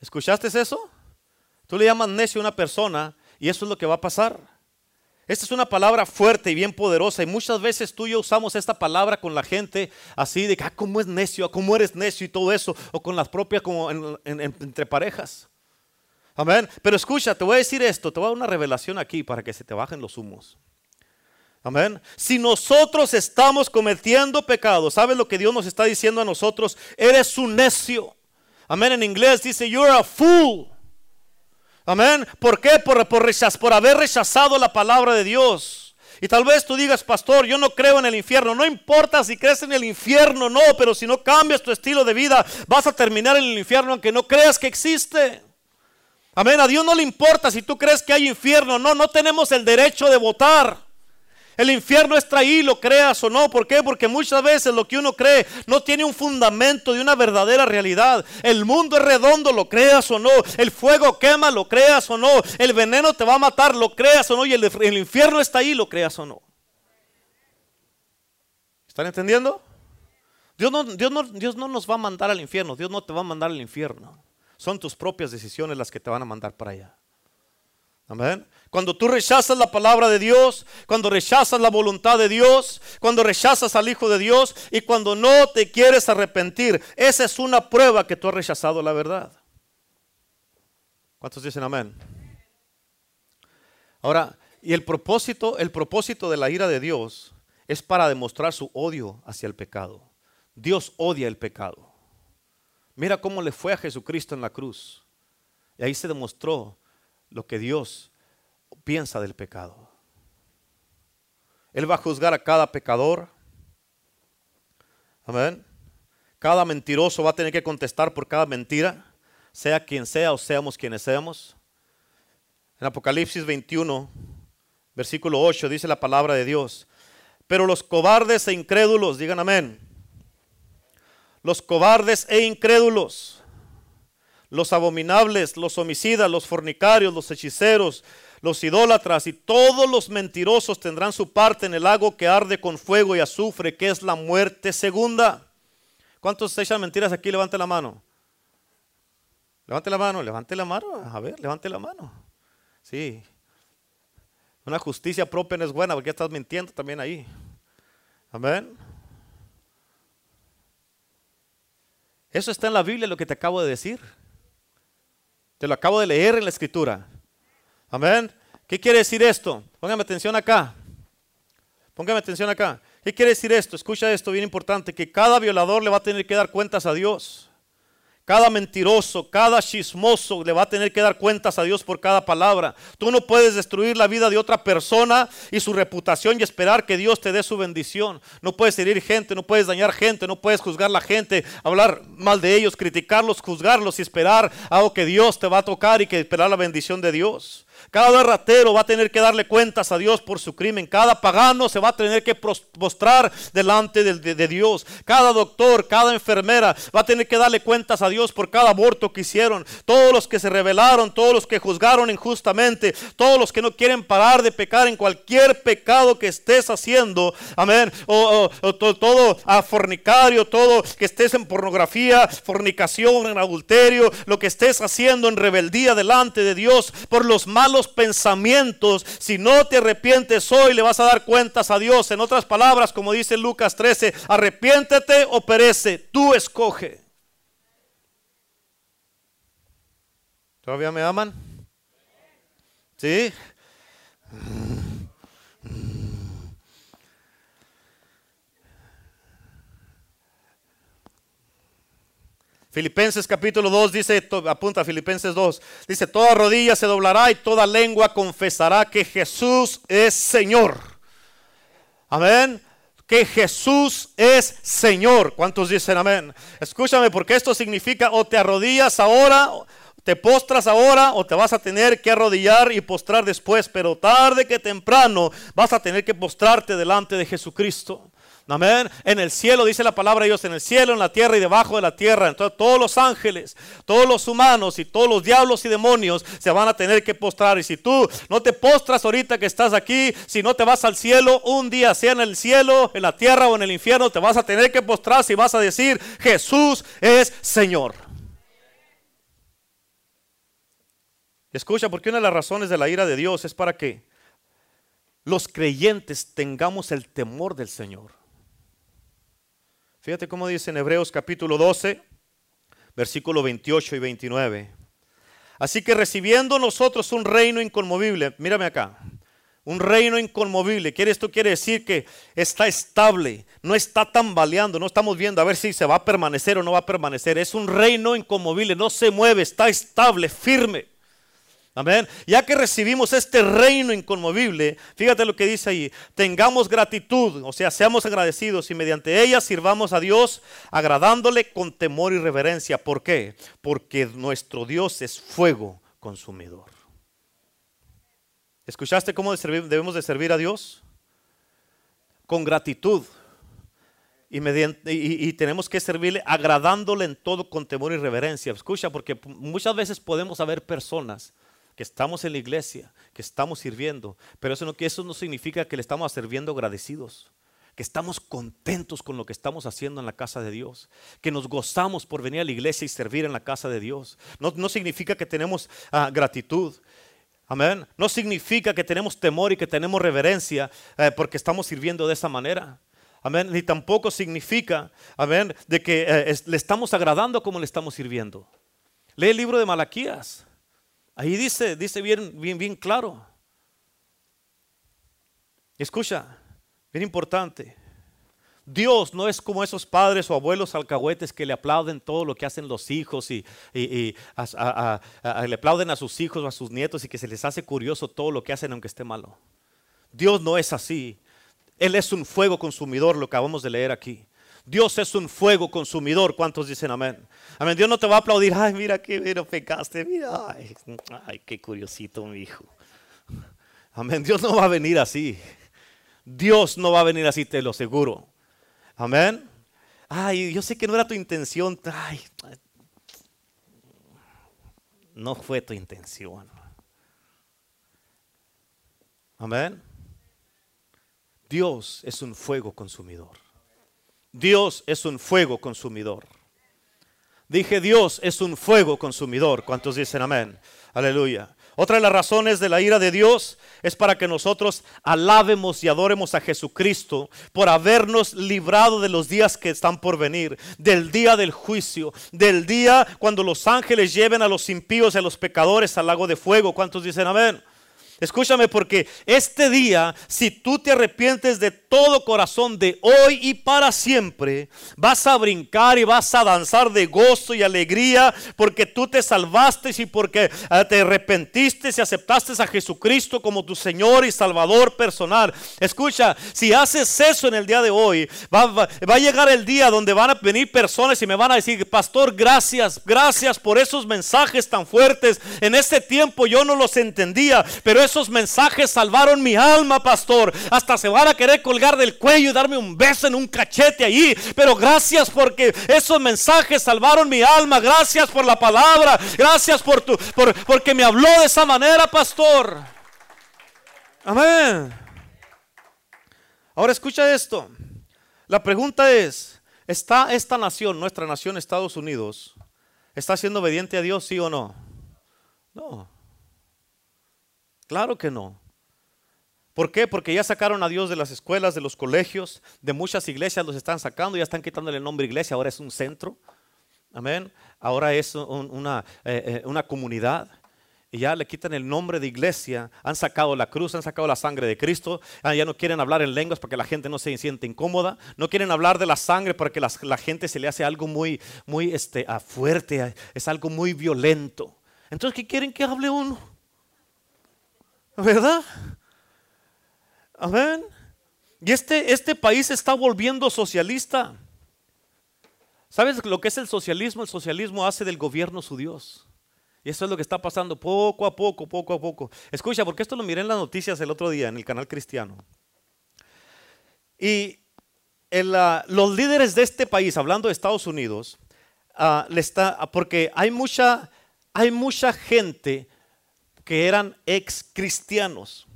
Speaker 1: ¿Escuchaste eso? Tú le llamas necio a una persona y eso es lo que va a pasar. Esta es una palabra fuerte y bien poderosa y muchas veces tú y yo usamos esta palabra con la gente así de que, ah, ¿cómo es necio? ¿Cómo eres necio? Y todo eso, o con las propias como entre parejas. Amén. Pero escucha, te voy a decir esto, te voy a dar una revelación aquí para que se te bajen los humos. Amén. Si nosotros estamos cometiendo pecado, ¿sabes lo que Dios nos está diciendo a nosotros? Eres un necio. Amén. En inglés dice, you're a fool. Amén. ¿Por qué? Por, por, por haber rechazado la palabra de Dios. Y tal vez tú digas, pastor, yo no creo en el infierno. No importa si crees en el infierno, no, pero si no cambias tu estilo de vida, vas a terminar en el infierno aunque no creas que existe. Amén. A Dios no le importa si tú crees que hay infierno. No, no tenemos el derecho de votar. El infierno está ahí, lo creas o no. ¿Por qué? Porque muchas veces lo que uno cree no tiene un fundamento de una verdadera realidad. El mundo es redondo, lo creas o no. El fuego quema, lo creas o no. El veneno te va a matar, lo creas o no. Y el, el infierno está ahí, lo creas o no. ¿Están entendiendo? Dios no, Dios, no, Dios no nos va a mandar al infierno. Dios no te va a mandar al infierno. Son tus propias decisiones las que te van a mandar para allá. Amén. Cuando tú rechazas la palabra de Dios, cuando rechazas la voluntad de Dios, cuando rechazas al Hijo de Dios y cuando no te quieres arrepentir, esa es una prueba que tú has rechazado la verdad. ¿Cuántos dicen amén? Ahora, y el propósito, el propósito de la ira de Dios es para demostrar su odio hacia el pecado. Dios odia el pecado. Mira cómo le fue a Jesucristo en la cruz. Y ahí se demostró lo que Dios piensa del pecado. Él va a juzgar a cada pecador. Amén. Cada mentiroso va a tener que contestar por cada mentira, sea quien sea o seamos quienes seamos. En Apocalipsis 21, versículo 8, dice la palabra de Dios. Pero los cobardes e incrédulos, digan amén. Los cobardes e incrédulos, los abominables, los homicidas, los fornicarios, los hechiceros, los idólatras y todos los mentirosos tendrán su parte en el lago que arde con fuego y azufre, que es la muerte segunda. ¿Cuántos echan mentiras aquí? Levante la mano. Levante la mano, levante la mano. A ver, levante la mano. Sí. Una justicia propia no es buena porque estás mintiendo también ahí. Amén. Eso está en la Biblia lo que te acabo de decir. Te lo acabo de leer en la escritura. Amén. ¿Qué quiere decir esto? Póngame atención acá. Póngame atención acá. ¿Qué quiere decir esto? Escucha esto, bien importante, que cada violador le va a tener que dar cuentas a Dios. Cada mentiroso, cada chismoso le va a tener que dar cuentas a Dios por cada palabra. Tú no puedes destruir la vida de otra persona y su reputación y esperar que Dios te dé su bendición. No puedes herir gente, no puedes dañar gente, no puedes juzgar la gente, hablar mal de ellos, criticarlos, juzgarlos y esperar algo que Dios te va a tocar y que esperar la bendición de Dios. Cada ratero va a tener que darle cuentas a Dios por su crimen. Cada pagano se va a tener que postrar delante de, Dios. Cada doctor, cada enfermera va a tener que darle cuentas a Dios por cada aborto que hicieron. Todos los que se rebelaron, todos los que juzgaron injustamente, todos los que no quieren parar de pecar en cualquier pecado que estés haciendo. Amén. O, todo a fornicario, todo que estés en pornografía, fornicación, en adulterio, lo que estés haciendo en rebeldía delante de Dios por los malos pensamientos, si no te arrepientes hoy, le vas a dar cuentas a Dios. En otras palabras, como dice Lucas 13, arrepiéntete o perece, tú escoge. ¿Todavía me aman? ¿Sí? Filipenses capítulo 2 dice, apunta Filipenses 2, dice, toda rodilla se doblará y toda lengua confesará que Jesús es Señor. Amén. Que Jesús es Señor. ¿Cuántos dicen amén? Escúchame, porque esto significa o te arrodillas ahora, te postras ahora o te vas a tener que arrodillar y postrar después, pero tarde que temprano vas a tener que postrarte delante de Jesucristo. Amén. En el cielo dice la palabra de Dios, en el cielo, en la tierra y debajo de la tierra. Entonces todos los ángeles, todos los humanos y todos los diablos y demonios se van a tener que postrar. Y si tú no te postras ahorita que estás aquí, si no te vas al cielo, un día sea en el cielo, en la tierra o en el infierno, te vas a tener que postrar si vas a decir, Jesús es Señor. Escucha, porque una de las razones de la ira de Dios es para que los creyentes tengamos el temor del Señor. Fíjate cómo dice en Hebreos capítulo 12, versículo 28 y 29. Así que recibiendo nosotros un reino inconmovible, mírame acá, un reino inconmovible, ¿quiere esto quiere decir que está estable, no está tambaleando, no estamos viendo a ver si se va a permanecer o no va a permanecer, es un reino inconmovible, no se mueve, está estable, firme. Amén. Ya que recibimos este reino inconmovible, fíjate lo que dice ahí, tengamos gratitud, o sea, seamos agradecidos y mediante ella sirvamos a Dios agradándole con temor y reverencia. ¿Por qué? Porque nuestro Dios es fuego consumidor. ¿Escuchaste cómo debemos de servir a Dios? Con gratitud. Y, y, tenemos que servirle agradándole en todo con temor y reverencia. Escucha, porque muchas veces podemos haber personas que estamos en la iglesia, que estamos sirviendo, pero eso no, eso no significa que le estamos sirviendo agradecidos que estamos contentos con lo que estamos haciendo en la casa de Dios, que nos gozamos por venir a la iglesia y servir en la casa de Dios. No, no significa que tenemos ah, gratitud. Amén. No significa que tenemos temor y que tenemos reverencia eh, porque estamos sirviendo de esa manera. Amén. Ni tampoco significa, amén, de que eh, le estamos agradando como le estamos sirviendo. Lee el libro de Malaquías. Ahí dice, dice bien, bien, bien claro. Escucha, bien importante. Dios no es como esos padres o abuelos alcahuetes que le aplauden todo lo que hacen los hijos y, le aplauden a sus hijos o a sus nietos y que se les hace curioso todo lo que hacen aunque esté malo. Dios no es así. Él es un fuego consumidor, lo acabamos de leer aquí. Dios es un fuego consumidor. ¿Cuántos dicen amén? Amén. Dios no te va a aplaudir. Ay, mira qué pero pecaste. Mira, ay, qué curiosito mi hijo. Amén. Dios no va a venir así. Dios no va a venir así, te lo aseguro. Amén. Ay, yo sé que no era tu intención. Ay, no fue tu intención. Amén. Dios es un fuego consumidor. Dios es un fuego consumidor. Dije, Dios es un fuego consumidor. ¿Cuántos dicen amén? Aleluya. Otra de las razones de la ira de Dios es para que nosotros alabemos y adoremos a Jesucristo por habernos librado de los días que están por venir, del día del juicio, del día cuando los ángeles lleven a los impíos y a los pecadores al lago de fuego. ¿Cuántos dicen amén? Escúchame porque este día, si tú te arrepientes de todo corazón de hoy y para siempre, vas a brincar y vas a danzar de gozo y alegría porque tú te salvaste y porque eh, te arrepentiste y aceptaste a Jesucristo como tu Señor y Salvador personal. Escucha, si haces eso en el día de hoy, va, a llegar el día donde van a venir personas y me van a decir, pastor, gracias, gracias por esos mensajes tan fuertes. En ese tiempo yo no los entendía, pero es esos mensajes salvaron mi alma, pastor. Hasta se van a querer colgar del cuello y darme un beso en un cachete allí. Pero gracias porque esos mensajes salvaron mi alma. Gracias por la palabra. Gracias por tu, por, porque me habló de esa manera, pastor. Amén. Ahora escucha esto. La pregunta es, ¿está esta nación, nuestra nación Estados Unidos, está siendo obediente a Dios, sí o no? No. Claro que no. ¿Por qué? Porque ya sacaron a Dios de las escuelas, de los colegios, de muchas iglesias los están sacando, ya están quitándole el nombre iglesia, ahora es un centro. Amén. Ahora es una, eh, eh, una comunidad. Y ya le quitan el nombre de iglesia, han sacado la cruz, han sacado la sangre de Cristo, ah, ya no quieren hablar en lenguas para que la gente no se siente incómoda, no quieren hablar de la sangre para que la, gente se le hace algo muy, muy este, ah, fuerte, es algo muy violento. Entonces, ¿qué quieren que hable uno? ¿Verdad? Amén. Y este, este país está volviendo socialista. ¿Sabes lo que es el socialismo? El socialismo hace del gobierno su Dios. Y eso es lo que está pasando poco a poco, poco a poco. Escucha, porque esto lo miré en las noticias el otro día en el canal cristiano. Y los líderes de este país, hablando de Estados Unidos, ah, le está, porque hay mucha, hay mucha gente que eran ex cristianos.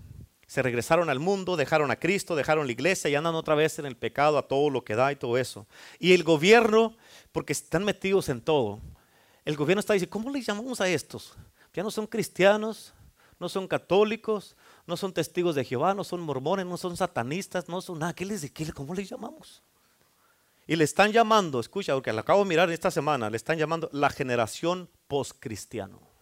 Speaker 1: Se regresaron al mundo, dejaron a Cristo, dejaron la iglesia y andan otra vez en el pecado a todo lo que da y todo eso. Y el gobierno, porque están metidos en todo, el gobierno está diciendo, ¿cómo le llamamos a estos? Ya no son cristianos, no son católicos, no son testigos de Jehová, no son mormones, no son satanistas, no son nada. ¿Qué les, qué, ¿Cómo les llamamos? Y le están llamando, escucha, porque lo acabo de mirar esta semana, le están llamando la generación post-cristiano.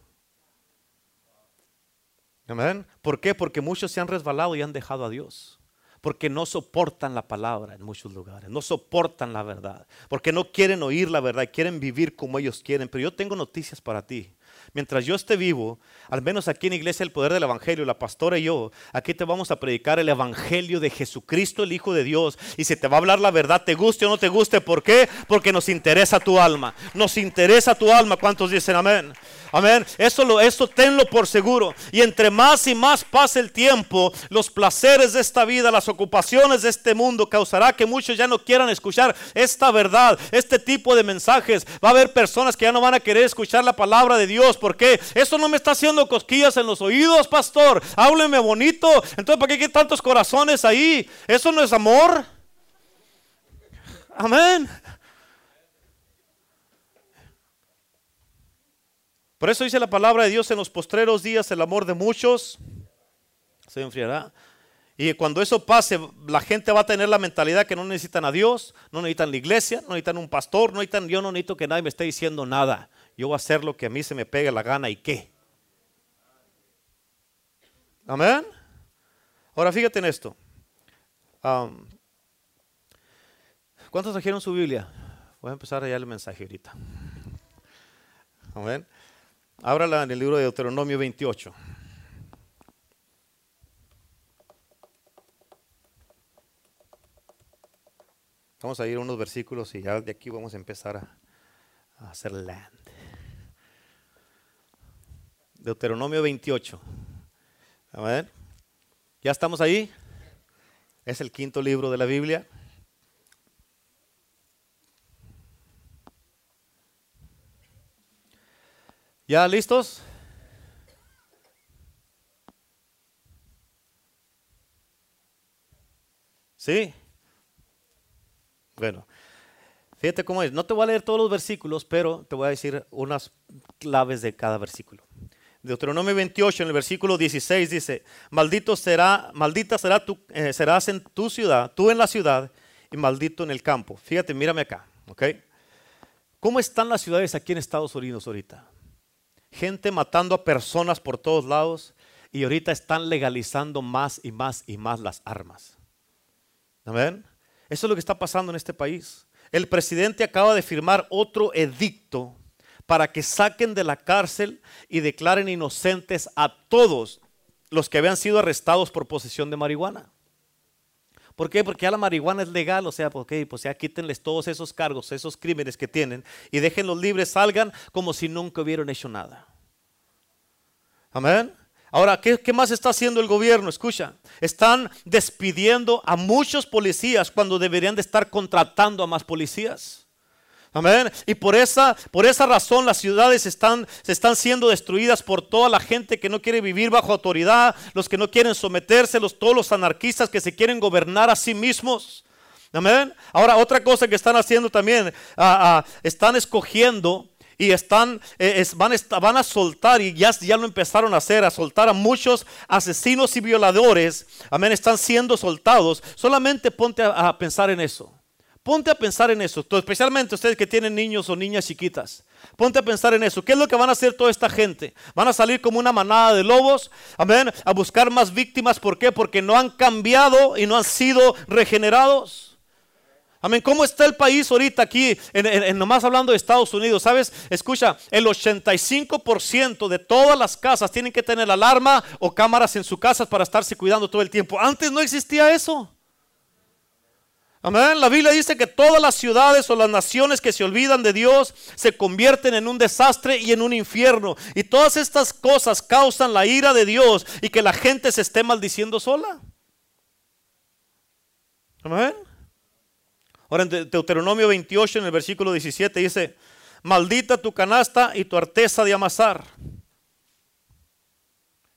Speaker 1: Amén. ¿Por qué? Porque muchos se han resbalado y han dejado a Dios. Porque no soportan la palabra en muchos lugares, no soportan la verdad, porque no quieren oír la verdad, quieren vivir como ellos quieren. Pero yo tengo noticias para ti. Mientras yo esté vivo, al menos aquí en Iglesia El Poder del Evangelio, la pastora y yo, aquí te vamos a predicar el Evangelio de Jesucristo, el Hijo de Dios. Y si te va a hablar la verdad, te guste o no te guste, ¿por qué? Porque nos interesa tu alma. Nos interesa tu alma. ¿Cuántos dicen amén? Amén. Eso, lo, eso tenlo por seguro. Y entre más y más pase el tiempo, los placeres de esta vida, las ocupaciones de este mundo, causará que muchos ya no quieran escuchar esta verdad, este tipo de mensajes. Va a haber personas que ya no van a querer escuchar la palabra de Dios. ¿Por qué? Eso no me está haciendo cosquillas en los oídos, pastor. Hábleme bonito. Entonces, ¿para qué hay tantos corazones ahí? Eso no es amor. Amén. Por eso dice la palabra de Dios en los postreros días, el amor de muchos se enfriará. Y cuando eso pase, la gente va a tener la mentalidad que no necesitan a Dios, no necesitan la iglesia, no necesitan un pastor, no necesitan, yo no necesito que nadie me esté diciendo nada. Yo voy a hacer lo que a mí se me pegue la gana y qué. Amén. Ahora fíjate en esto. ¿Cuántos trajeron su Biblia? Voy a empezar allá el mensaje ahorita. Amén. Ábrala en el libro de Deuteronomio 28. Vamos a ir a unos versículos y ya de aquí vamos a empezar a, hacer land. Deuteronomio 28. A ver. ¿Ya estamos ahí? Es el quinto libro de la Biblia. ¿Ya listos? ¿Sí? Bueno, fíjate cómo es. No te voy a leer todos los versículos, pero te voy a decir unas claves de cada versículo. Deuteronomio 28 en el versículo 16 dice, maldito será, maldita será tu, eh, serás en tu ciudad, tú en la ciudad y maldito en el campo. Fíjate, mírame acá, ¿ok? ¿Cómo están las ciudades aquí en Estados Unidos ahorita? Gente matando a personas por todos lados y ahorita están legalizando más y más y más las armas. Amén. Eso es lo que está pasando en este país. El presidente acaba de firmar otro edicto para que saquen de la cárcel y declaren inocentes a todos los que habían sido arrestados por posesión de marihuana. ¿Por qué? Porque ya la marihuana es legal, o sea, porque pues ya quítenles todos esos cargos, esos crímenes que tienen y déjenlos libres, salgan como si nunca hubieran hecho nada. Amén. Ahora, ¿qué, ¿qué, más está haciendo el gobierno? Escucha, están despidiendo a muchos policías cuando deberían de estar contratando a más policías. Amén. Y por esa, por esa razón las ciudades están, se están siendo destruidas por toda la gente que no quiere vivir bajo autoridad, los que no quieren someterse, los, todos los anarquistas que se quieren gobernar a sí mismos. Amén. Ahora, otra cosa que están haciendo también, ah, ah, están escogiendo y están, eh, van, van, a soltar, y ya, ya lo empezaron a hacer, a soltar a muchos asesinos y violadores. Amén. Están siendo soltados. Solamente ponte a pensar en eso. Ponte a pensar en eso, especialmente ustedes que tienen niños o niñas chiquitas. Ponte a pensar en eso. ¿Qué es lo que van a hacer toda esta gente? Van a salir como una manada de lobos, amén, a buscar más víctimas. ¿Por qué? Porque no han cambiado y no han sido regenerados. Amén. ¿Cómo está el país ahorita aquí? En, nomás hablando de Estados Unidos, ¿sabes? Escucha, el 85% de todas las casas tienen que tener alarma o cámaras en su casa para estarse cuidando todo el tiempo. Antes no existía eso. Amén. La Biblia dice que todas las ciudades o las naciones que se olvidan de Dios se convierten en un desastre y en un infierno. Y todas estas cosas causan la ira de Dios y que la gente se esté maldiciendo sola. Amén. Ahora en Deuteronomio 28 en el versículo 17 dice, maldita tu canasta y tu arteza de amasar.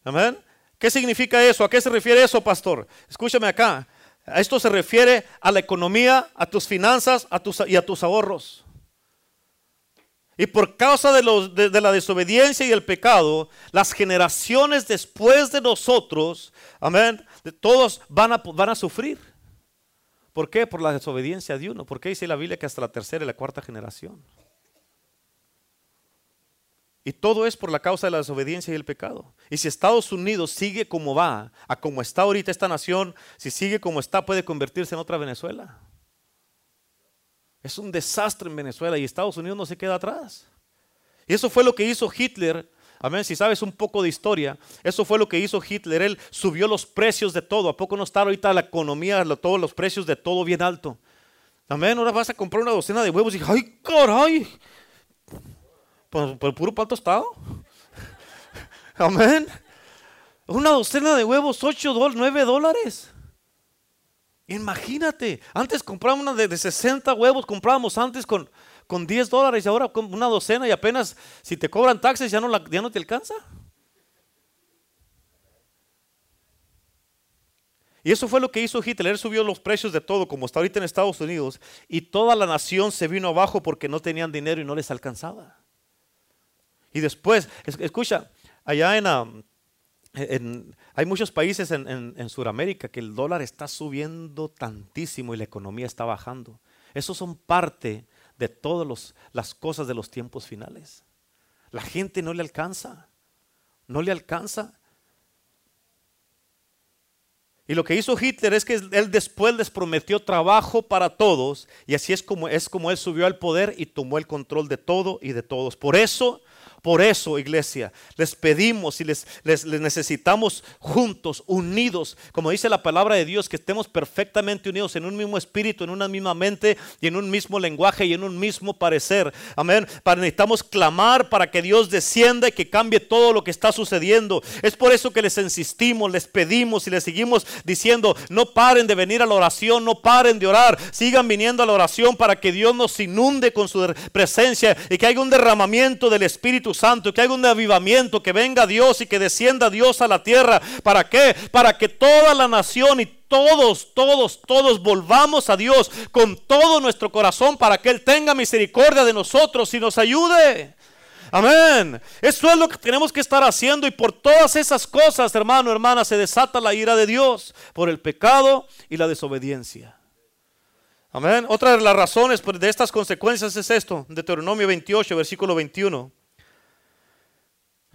Speaker 1: Amén. ¿Qué significa eso? ¿A qué se refiere eso, pastor? Escúchame acá. Esto se refiere a la economía, a tus finanzas a tus, y a tus ahorros. Y por causa de, la desobediencia y el pecado, las generaciones después de nosotros, amén, todos van a, van a sufrir. ¿Por qué? Por la desobediencia de uno. ¿Por qué dice la Biblia que hasta la tercera y la cuarta generación? Y todo es por la causa de la desobediencia y el pecado. Y si Estados Unidos sigue como va, a como está ahorita esta nación, si sigue como está, puede convertirse en otra Venezuela. Es un desastre en Venezuela y Estados Unidos no se queda atrás. Y eso fue lo que hizo Hitler. Amén, si sabes un poco de historia, eso fue lo que hizo Hitler. Él subió los precios de todo. ¿A poco no está ahorita la economía, todos los precios de todo bien alto? Amén, ahora vas a comprar una docena de huevos y ¡ay, caray! por, el puro pan tostado. Amén. Una docena de huevos, 8 dólares, 9 dólares. Imagínate, antes comprábamos una de, 60 huevos, comprábamos antes con, con 10 dólares y ahora con una docena y apenas si te cobran taxes ya no, ya no te alcanza. Y eso fue lo que hizo Hitler. subió los precios de todo, como está ahorita en Estados Unidos, y toda la nación se vino abajo porque no tenían dinero y no les alcanzaba. Y después, escucha, allá en, hay muchos países en, en, Sudamérica que el dólar está subiendo tantísimo y la economía está bajando. Esos son parte de todas las cosas de los tiempos finales. La gente no le alcanza, no le alcanza. Y lo que hizo Hitler es que él después les prometió trabajo para todos y así es como es como él subió al poder y tomó el control de todo y de todos. Por eso por eso, iglesia, les pedimos y les, les, necesitamos juntos, unidos, como dice la palabra de Dios, que estemos perfectamente unidos en un mismo espíritu, en una misma mente y en un mismo lenguaje y en un mismo parecer. Amén. Necesitamos clamar para que Dios descienda y que cambie todo lo que está sucediendo. Es por eso que les insistimos, les pedimos y les seguimos diciendo, no paren de venir a la oración, no paren de orar, sigan viniendo a la oración para que Dios nos inunde con su presencia y que haya un derramamiento del Espíritu Santo, que haya un avivamiento, que venga Dios y que descienda Dios a la tierra. ¿Para qué? Para que toda la nación y todos, todos, todos volvamos a Dios con todo nuestro corazón para que Él tenga misericordia de nosotros y nos ayude. Amén. Eso es lo que tenemos que estar haciendo y por todas esas cosas, hermano, hermana, se desata la ira de Dios por el pecado y la desobediencia. Amén. Otra de las razones de estas consecuencias es esto, Deuteronomio 28, versículo 21.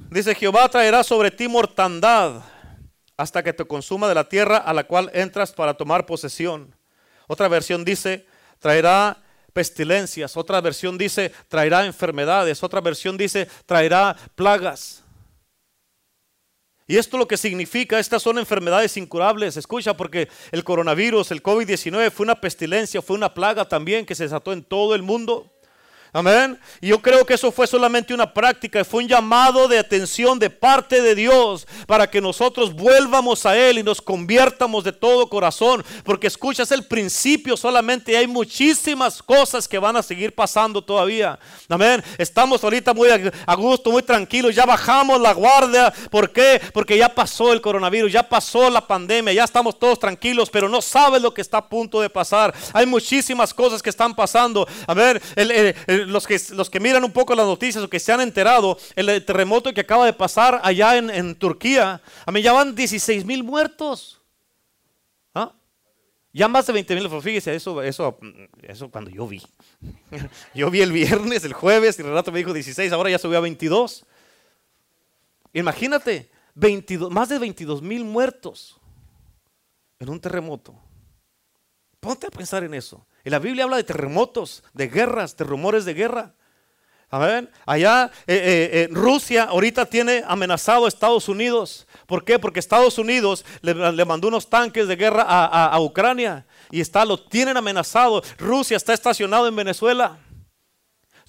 Speaker 1: Dice, Jehová traerá sobre ti mortandad hasta que te consuma de la tierra a la cual entras para tomar posesión. Otra versión dice, traerá pestilencias. Otra versión dice, traerá enfermedades. Otra versión dice, traerá plagas. Y esto lo que significa, estas son enfermedades incurables. Escucha, porque el coronavirus, el COVID-19 fue una pestilencia, fue una plaga también que se desató en todo el mundo. Amén. Y yo creo que eso fue solamente una práctica, fue un llamado de atención de parte de Dios para que nosotros vuelvamos a Él y nos conviertamos de todo corazón. Porque escuchas el principio solamente, hay muchísimas cosas que van a seguir pasando todavía. Amén. Estamos ahorita muy a gusto, muy tranquilos, ya bajamos la guardia. ¿Por qué? Porque ya pasó el coronavirus, ya pasó la pandemia, ya estamos todos tranquilos, pero no sabes lo que está a punto de pasar. Hay muchísimas cosas que están pasando. Amén. Los, que, los que miran un poco las noticias o que se han enterado, el terremoto que acaba de pasar allá en, Turquía, a mí ya van 16 mil muertos. ¿Ah? Ya más de 20 mil, fíjese, eso, eso, eso cuando yo vi. Yo vi el viernes, el jueves, y Renato me dijo 16, ahora ya subió a 22. Imagínate, 22, más de 22 mil muertos en un terremoto. Ponte a pensar en eso. Y la Biblia habla de terremotos, de guerras, de rumores de guerra. Amén. Allá eh, eh, eh, Rusia ahorita tiene amenazado a Estados Unidos. ¿Por qué? Porque Estados Unidos le, mandó unos tanques de guerra a, Ucrania y está, lo tienen amenazado. Rusia está estacionado en Venezuela.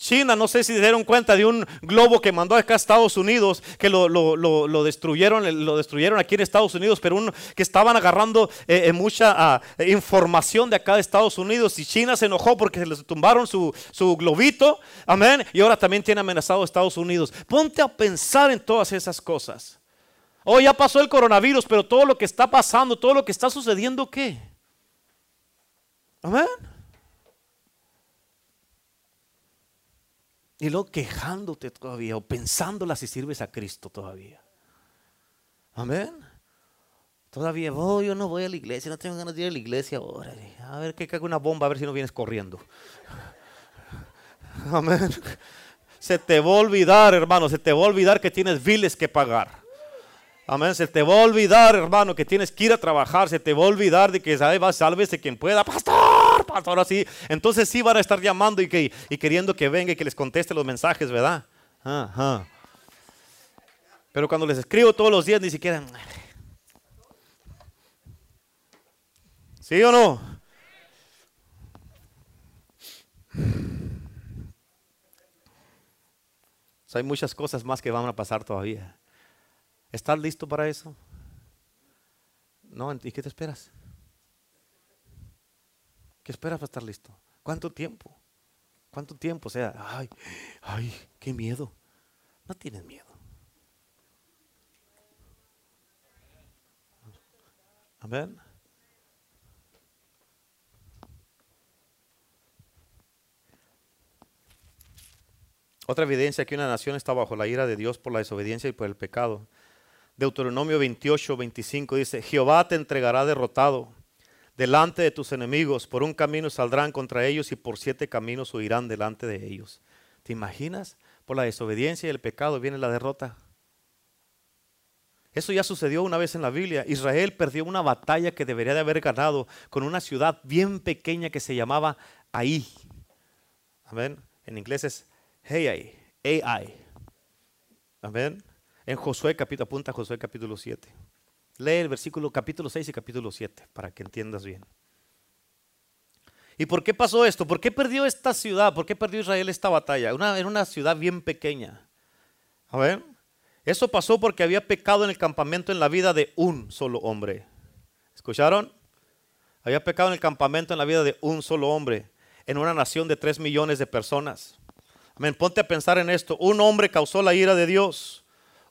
Speaker 1: China, no sé si se dieron cuenta de un globo que mandó acá a Estados Unidos, que lo, destruyeron, lo destruyeron aquí en Estados Unidos, pero un, que estaban agarrando eh, eh, mucha ah, información de acá de Estados Unidos y China se enojó porque se les tumbaron su, su globito, amén, y ahora también tiene amenazado a Estados Unidos. Ponte a pensar en todas esas cosas. Oh, ya pasó el coronavirus, pero todo lo que está pasando, todo lo que está sucediendo, ¿qué? Amén. Y luego quejándote todavía o pensándola si sirves a Cristo todavía. Amén. Todavía voy, yo no voy a la iglesia, no tengo ganas de ir a la iglesia ahora. A ver que caiga una bomba, a ver si no vienes corriendo. Amén. Se te va a olvidar, hermano, se te va a olvidar que tienes viles que pagar. Amén. Se te va a olvidar, hermano, que tienes que ir a trabajar. Se te va a olvidar de que va, sálvese quien pueda. Pastor, pastor, así. Entonces sí van a estar llamando y, que, y queriendo que venga y que les conteste los mensajes, ¿verdad? Pero cuando les escribo todos los días, ni siquiera. ¿Sí o no? hay muchas cosas más que van a pasar todavía. ¿Estás listo para eso? No, ¿y qué te esperas? ¿Qué esperas para estar listo? ¿Cuánto tiempo? ¿Cuánto tiempo? O sea, ay, ay, qué miedo. No tienes miedo. Amén. Otra evidencia que una nación está bajo la ira de Dios por la desobediencia y por el pecado Deuteronomio 28, 25 dice, Jehová te entregará derrotado delante de tus enemigos, por un camino saldrán contra ellos y por siete caminos huirán delante de ellos. ¿Te imaginas? Por la desobediencia y el pecado viene la derrota. Eso ya sucedió una vez en la Biblia. Israel perdió una batalla que debería de haber ganado con una ciudad bien pequeña que se llamaba Ahí. Amén. En inglés es Hey, Ai. Amén. En Josué capítulo, apunta Josué capítulo 7. Lee el versículo capítulo 6 y capítulo 7 para que entiendas bien. ¿Y por qué pasó esto? ¿Por qué perdió esta ciudad? ¿Por qué perdió Israel esta batalla? Una, era una ciudad bien pequeña. A ver, eso pasó porque había pecado en el campamento en la vida de un solo hombre. ¿Escucharon? Había pecado en el campamento en la vida de un solo hombre, en una nación de tres millones de personas. Amén, ponte a pensar en esto. Un hombre causó la ira de Dios.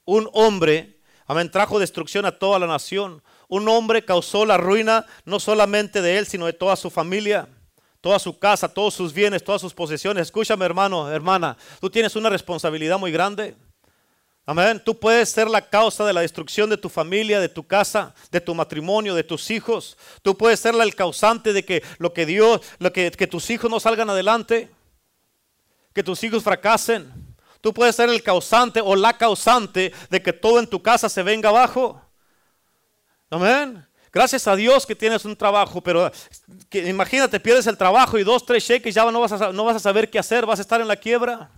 Speaker 1: Un hombre, amén, trajo destrucción a toda la nación. Un hombre causó la ruina no solamente de él, sino de toda su familia toda su casa, todos sus bienes, todas sus posesiones. Escúchame, hermano, hermana, tú tienes una responsabilidad muy grande. Amén. Tú puedes ser la causa de la destrucción de tu familia, de tu casa, de tu matrimonio, de tus hijos. Tú puedes ser el causante de que lo que Dios, lo que, que tus hijos no salgan adelante, que tus hijos fracasen. Tú puedes ser el causante o la causante de que todo en tu casa se venga abajo. Amén. Gracias a Dios que tienes un trabajo, pero imagínate, pierdes el trabajo y dos, tres cheques, ya no vas, a, no vas a saber qué hacer, vas a estar en la quiebra.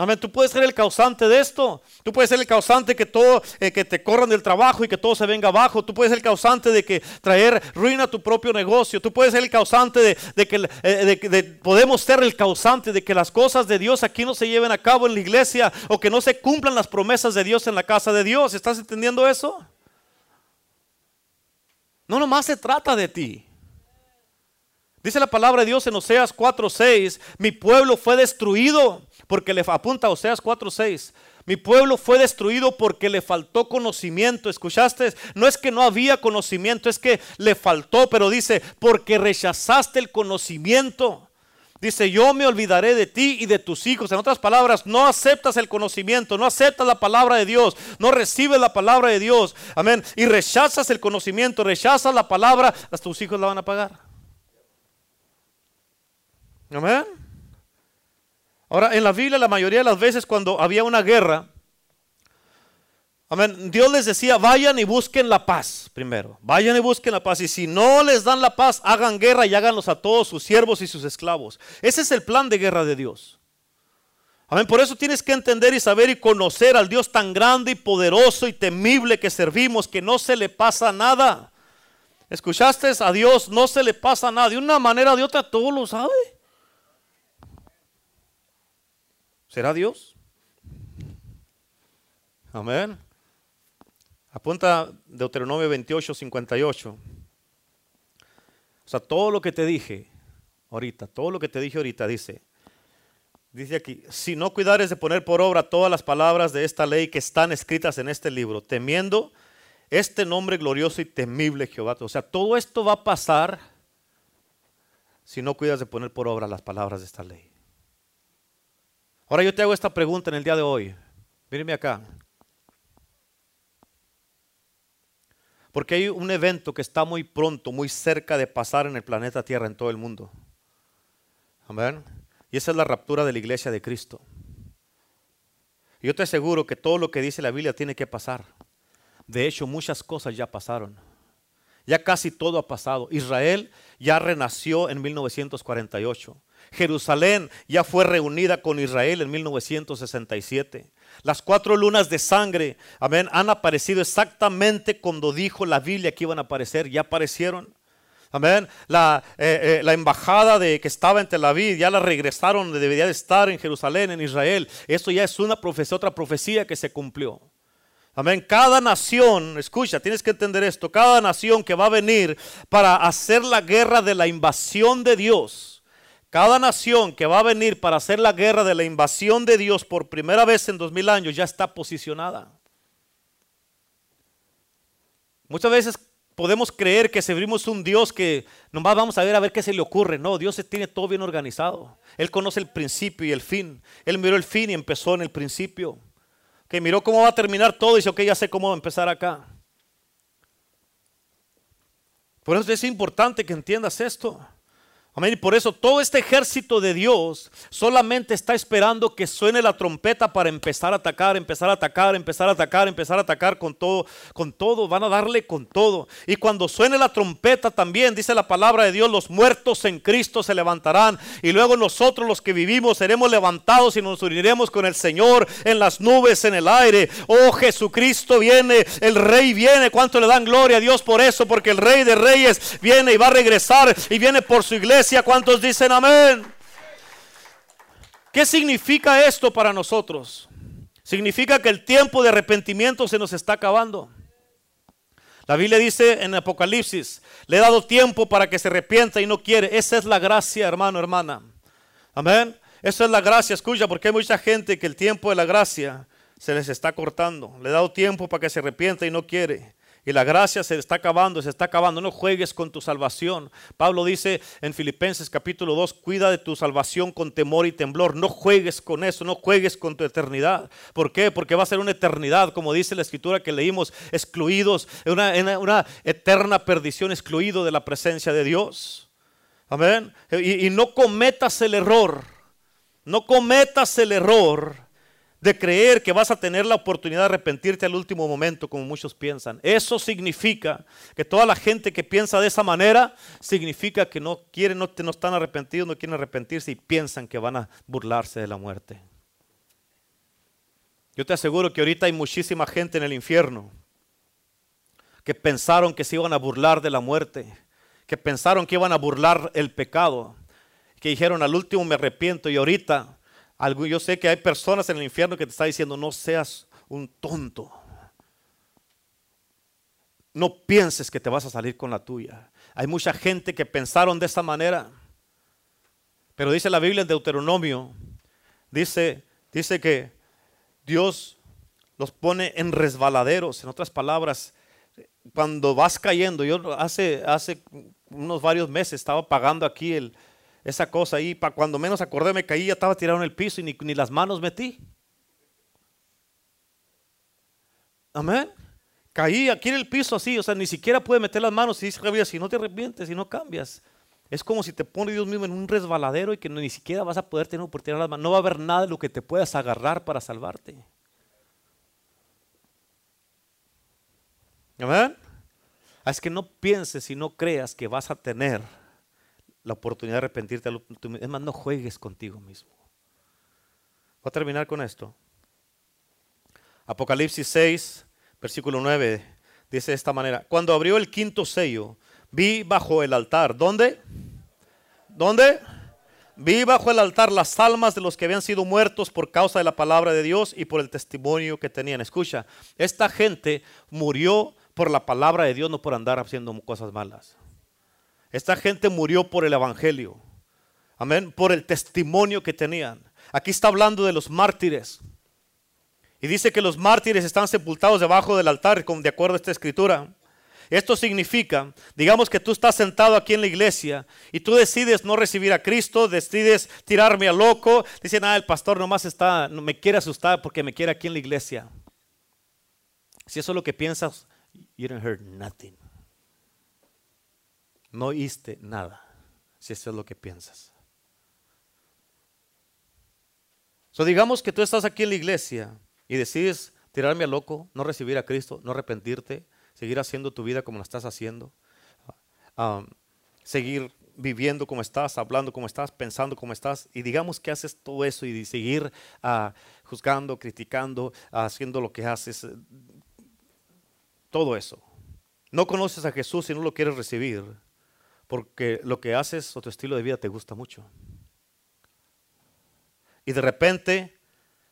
Speaker 1: Amén. Tú puedes ser el causante de esto. Tú puedes ser el causante que todo, eh, que te corran del trabajo y que todo se venga abajo. Tú puedes ser el causante de que traer ruina a tu propio negocio. Tú puedes ser el causante de, que eh, podemos ser el causante de que las cosas de Dios aquí no se lleven a cabo en la iglesia o que no se cumplan las promesas de Dios en la casa de Dios. ¿Estás entendiendo eso? No nomás se trata de ti. Dice la palabra de Dios en Oseas 4:6, mi pueblo fue destruido porque le apunta a Oseas 4:6. Mi pueblo fue destruido porque le faltó conocimiento. ¿Escuchaste? No es que no había conocimiento, es que le faltó, pero dice, porque rechazaste el conocimiento. Dice, yo me olvidaré de ti y de tus hijos. En otras palabras, no aceptas el conocimiento, no aceptas la palabra de Dios, no recibes la palabra de Dios. Amén. Y rechazas el conocimiento, rechazas la palabra, hasta tus hijos la van a pagar. Amén. Ahora, en la Biblia, la mayoría de las veces cuando había una guerra. Dios les decía, vayan y busquen la paz primero. Vayan y busquen la paz. Y si no les dan la paz, hagan guerra y háganlos a todos sus siervos y sus esclavos. Ese es el plan de guerra de Dios. Amén. Por eso tienes que entender y saber y conocer al Dios tan grande y poderoso y temible que servimos, que no se le pasa nada. ¿Escuchaste a Dios? No se le pasa nada. De una manera o de otra, todo lo sabe. ¿Será Dios? Amén. Apunta Deuteronomio 28, 58. O sea, todo lo que te dije ahorita, todo lo que te dije ahorita dice, dice aquí, si no cuidares de poner por obra todas las palabras de esta ley que están escritas en este libro, temiendo este nombre glorioso y temible Jehová. O sea, todo esto va a pasar si no cuidas de poner por obra las palabras de esta ley. Ahora yo te hago esta pregunta en el día de hoy. Míreme acá. Porque hay un evento que está muy pronto, muy cerca de pasar en el planeta Tierra, en todo el mundo. Amén. Y esa es la raptura de la iglesia de Cristo. yo te aseguro que todo lo que dice la Biblia tiene que pasar. De hecho, muchas cosas ya pasaron. Ya casi todo ha pasado. Israel ya renació en 1948. Jerusalén ya fue reunida con Israel en 1967. Las cuatro lunas de sangre, amén, han aparecido exactamente cuando dijo la Biblia que iban a aparecer, ya aparecieron. Amén. La, eh, eh, embajada de, que estaba en Tel Aviv ya la regresaron debería de estar en Jerusalén, en Israel. Esto ya es una profecía, otra profecía que se cumplió. Amén. Cada nación, escucha, tienes que entender esto. Cada nación que va a venir para hacer la guerra de la invasión de Dios cada nación que va a venir para hacer la guerra de la invasión de Dios por primera vez en dos mil años ya está posicionada. Muchas veces podemos creer que servimos un Dios que nomás vamos a ver a ver qué se le ocurre. No, Dios tiene todo bien organizado. Él conoce el principio y el fin. Él miró el fin y empezó en el principio. Que miró cómo va a terminar todo y dice, ok, ya sé cómo va a empezar acá. Por eso es importante que entiendas esto. Amén. Y por eso todo este ejército de Dios solamente está esperando que suene la trompeta para empezar a atacar, empezar a atacar, empezar a atacar, empezar a atacar con todo, con todo. Van a darle con todo. Y cuando suene la trompeta también, dice la palabra de Dios, los muertos en Cristo se levantarán. Y luego nosotros los que vivimos seremos levantados y nos uniremos con el Señor en las nubes, en el aire. Oh Jesucristo viene, el Rey viene. ¿Cuánto le dan gloria a Dios por eso? Porque el Rey de Reyes viene y va a regresar y viene por su iglesia ¿cuántos dicen amén? ¿Qué significa esto para nosotros? Significa que el tiempo de arrepentimiento se nos está acabando. La Biblia dice en Apocalipsis, le he dado tiempo para que se arrepienta y no quiere. Esa es la gracia, hermano, hermana. Amén. Eso es la gracia, escucha, porque hay mucha gente que el tiempo de la gracia se les está cortando. Le he dado tiempo para que se arrepienta y no quiere. Y la gracia se está acabando, se está acabando. No juegues con tu salvación. Pablo dice en Filipenses capítulo 2, cuida de tu salvación con temor y temblor. No juegues con eso, no juegues con tu eternidad. ¿Por qué? Porque va a ser una eternidad, como dice la escritura que leímos, excluidos, una, una eterna perdición, excluido de la presencia de Dios. Amén. Y, y no cometas el error, no cometas el error de creer que vas a tener la oportunidad de arrepentirte al último momento, como muchos piensan. Eso significa que toda la gente que piensa de esa manera, significa que no quieren, no, no están arrepentidos, no quieren arrepentirse y piensan que van a burlarse de la muerte. Yo te aseguro que ahorita hay muchísima gente en el infierno que pensaron que se iban a burlar de la muerte, que pensaron que iban a burlar el pecado, que dijeron al último me arrepiento y ahorita yo sé que hay personas en el infierno que te están diciendo, no seas un tonto. No pienses que te vas a salir con la tuya. Hay mucha gente que pensaron de esa manera. Pero dice la Biblia en Deuteronomio, dice, dice que Dios los pone en resbaladeros. En otras palabras, cuando vas cayendo, yo hace, hace unos varios meses estaba pagando aquí el, esa cosa ahí, para cuando menos acordé me caí, ya estaba tirado en el piso y ni, ni las manos metí. Amén. Caí aquí en el piso así, o sea, ni siquiera pude meter las manos y dice, si no te arrepientes, si no cambias. Es como si te pone Dios mismo en un resbaladero y que ni siquiera vas a poder tener oportunidad las manos. No va a haber nada de lo que te puedas agarrar para salvarte. Amén. Es que no pienses y no creas que vas a tener la oportunidad de arrepentirte. Es más, no juegues contigo mismo. Voy a terminar con esto. Apocalipsis 6, versículo 9, dice de esta manera. Cuando abrió el quinto sello, vi bajo el altar. ¿Dónde? ¿Dónde? Vi bajo el altar las almas de los que habían sido muertos por causa de la palabra de Dios y por el testimonio que tenían. Escucha, esta gente murió por la palabra de Dios, no por andar haciendo cosas malas. Esta gente murió por el Evangelio. Amén. Por el testimonio que tenían. Aquí está hablando de los mártires. Y dice que los mártires están sepultados debajo del altar, de acuerdo a esta escritura. Esto significa, digamos que tú estás sentado aquí en la iglesia y tú decides no recibir a Cristo, decides tirarme a loco. Dicen, ah, el pastor nomás está, me quiere asustar porque me quiere aquí en la iglesia. Si eso es lo que piensas, you don't heard nothing. No oíste nada, si eso es lo que piensas. So, digamos que tú estás aquí en la iglesia y decides tirarme a loco, no recibir a Cristo, no arrepentirte, seguir haciendo tu vida como la estás haciendo, um, seguir viviendo como estás, hablando como estás, pensando como estás, y digamos que haces todo eso y seguir uh, juzgando, criticando, haciendo lo que haces, todo eso. No conoces a Jesús y no lo quieres recibir porque lo que haces o tu estilo de vida te gusta mucho. Y de repente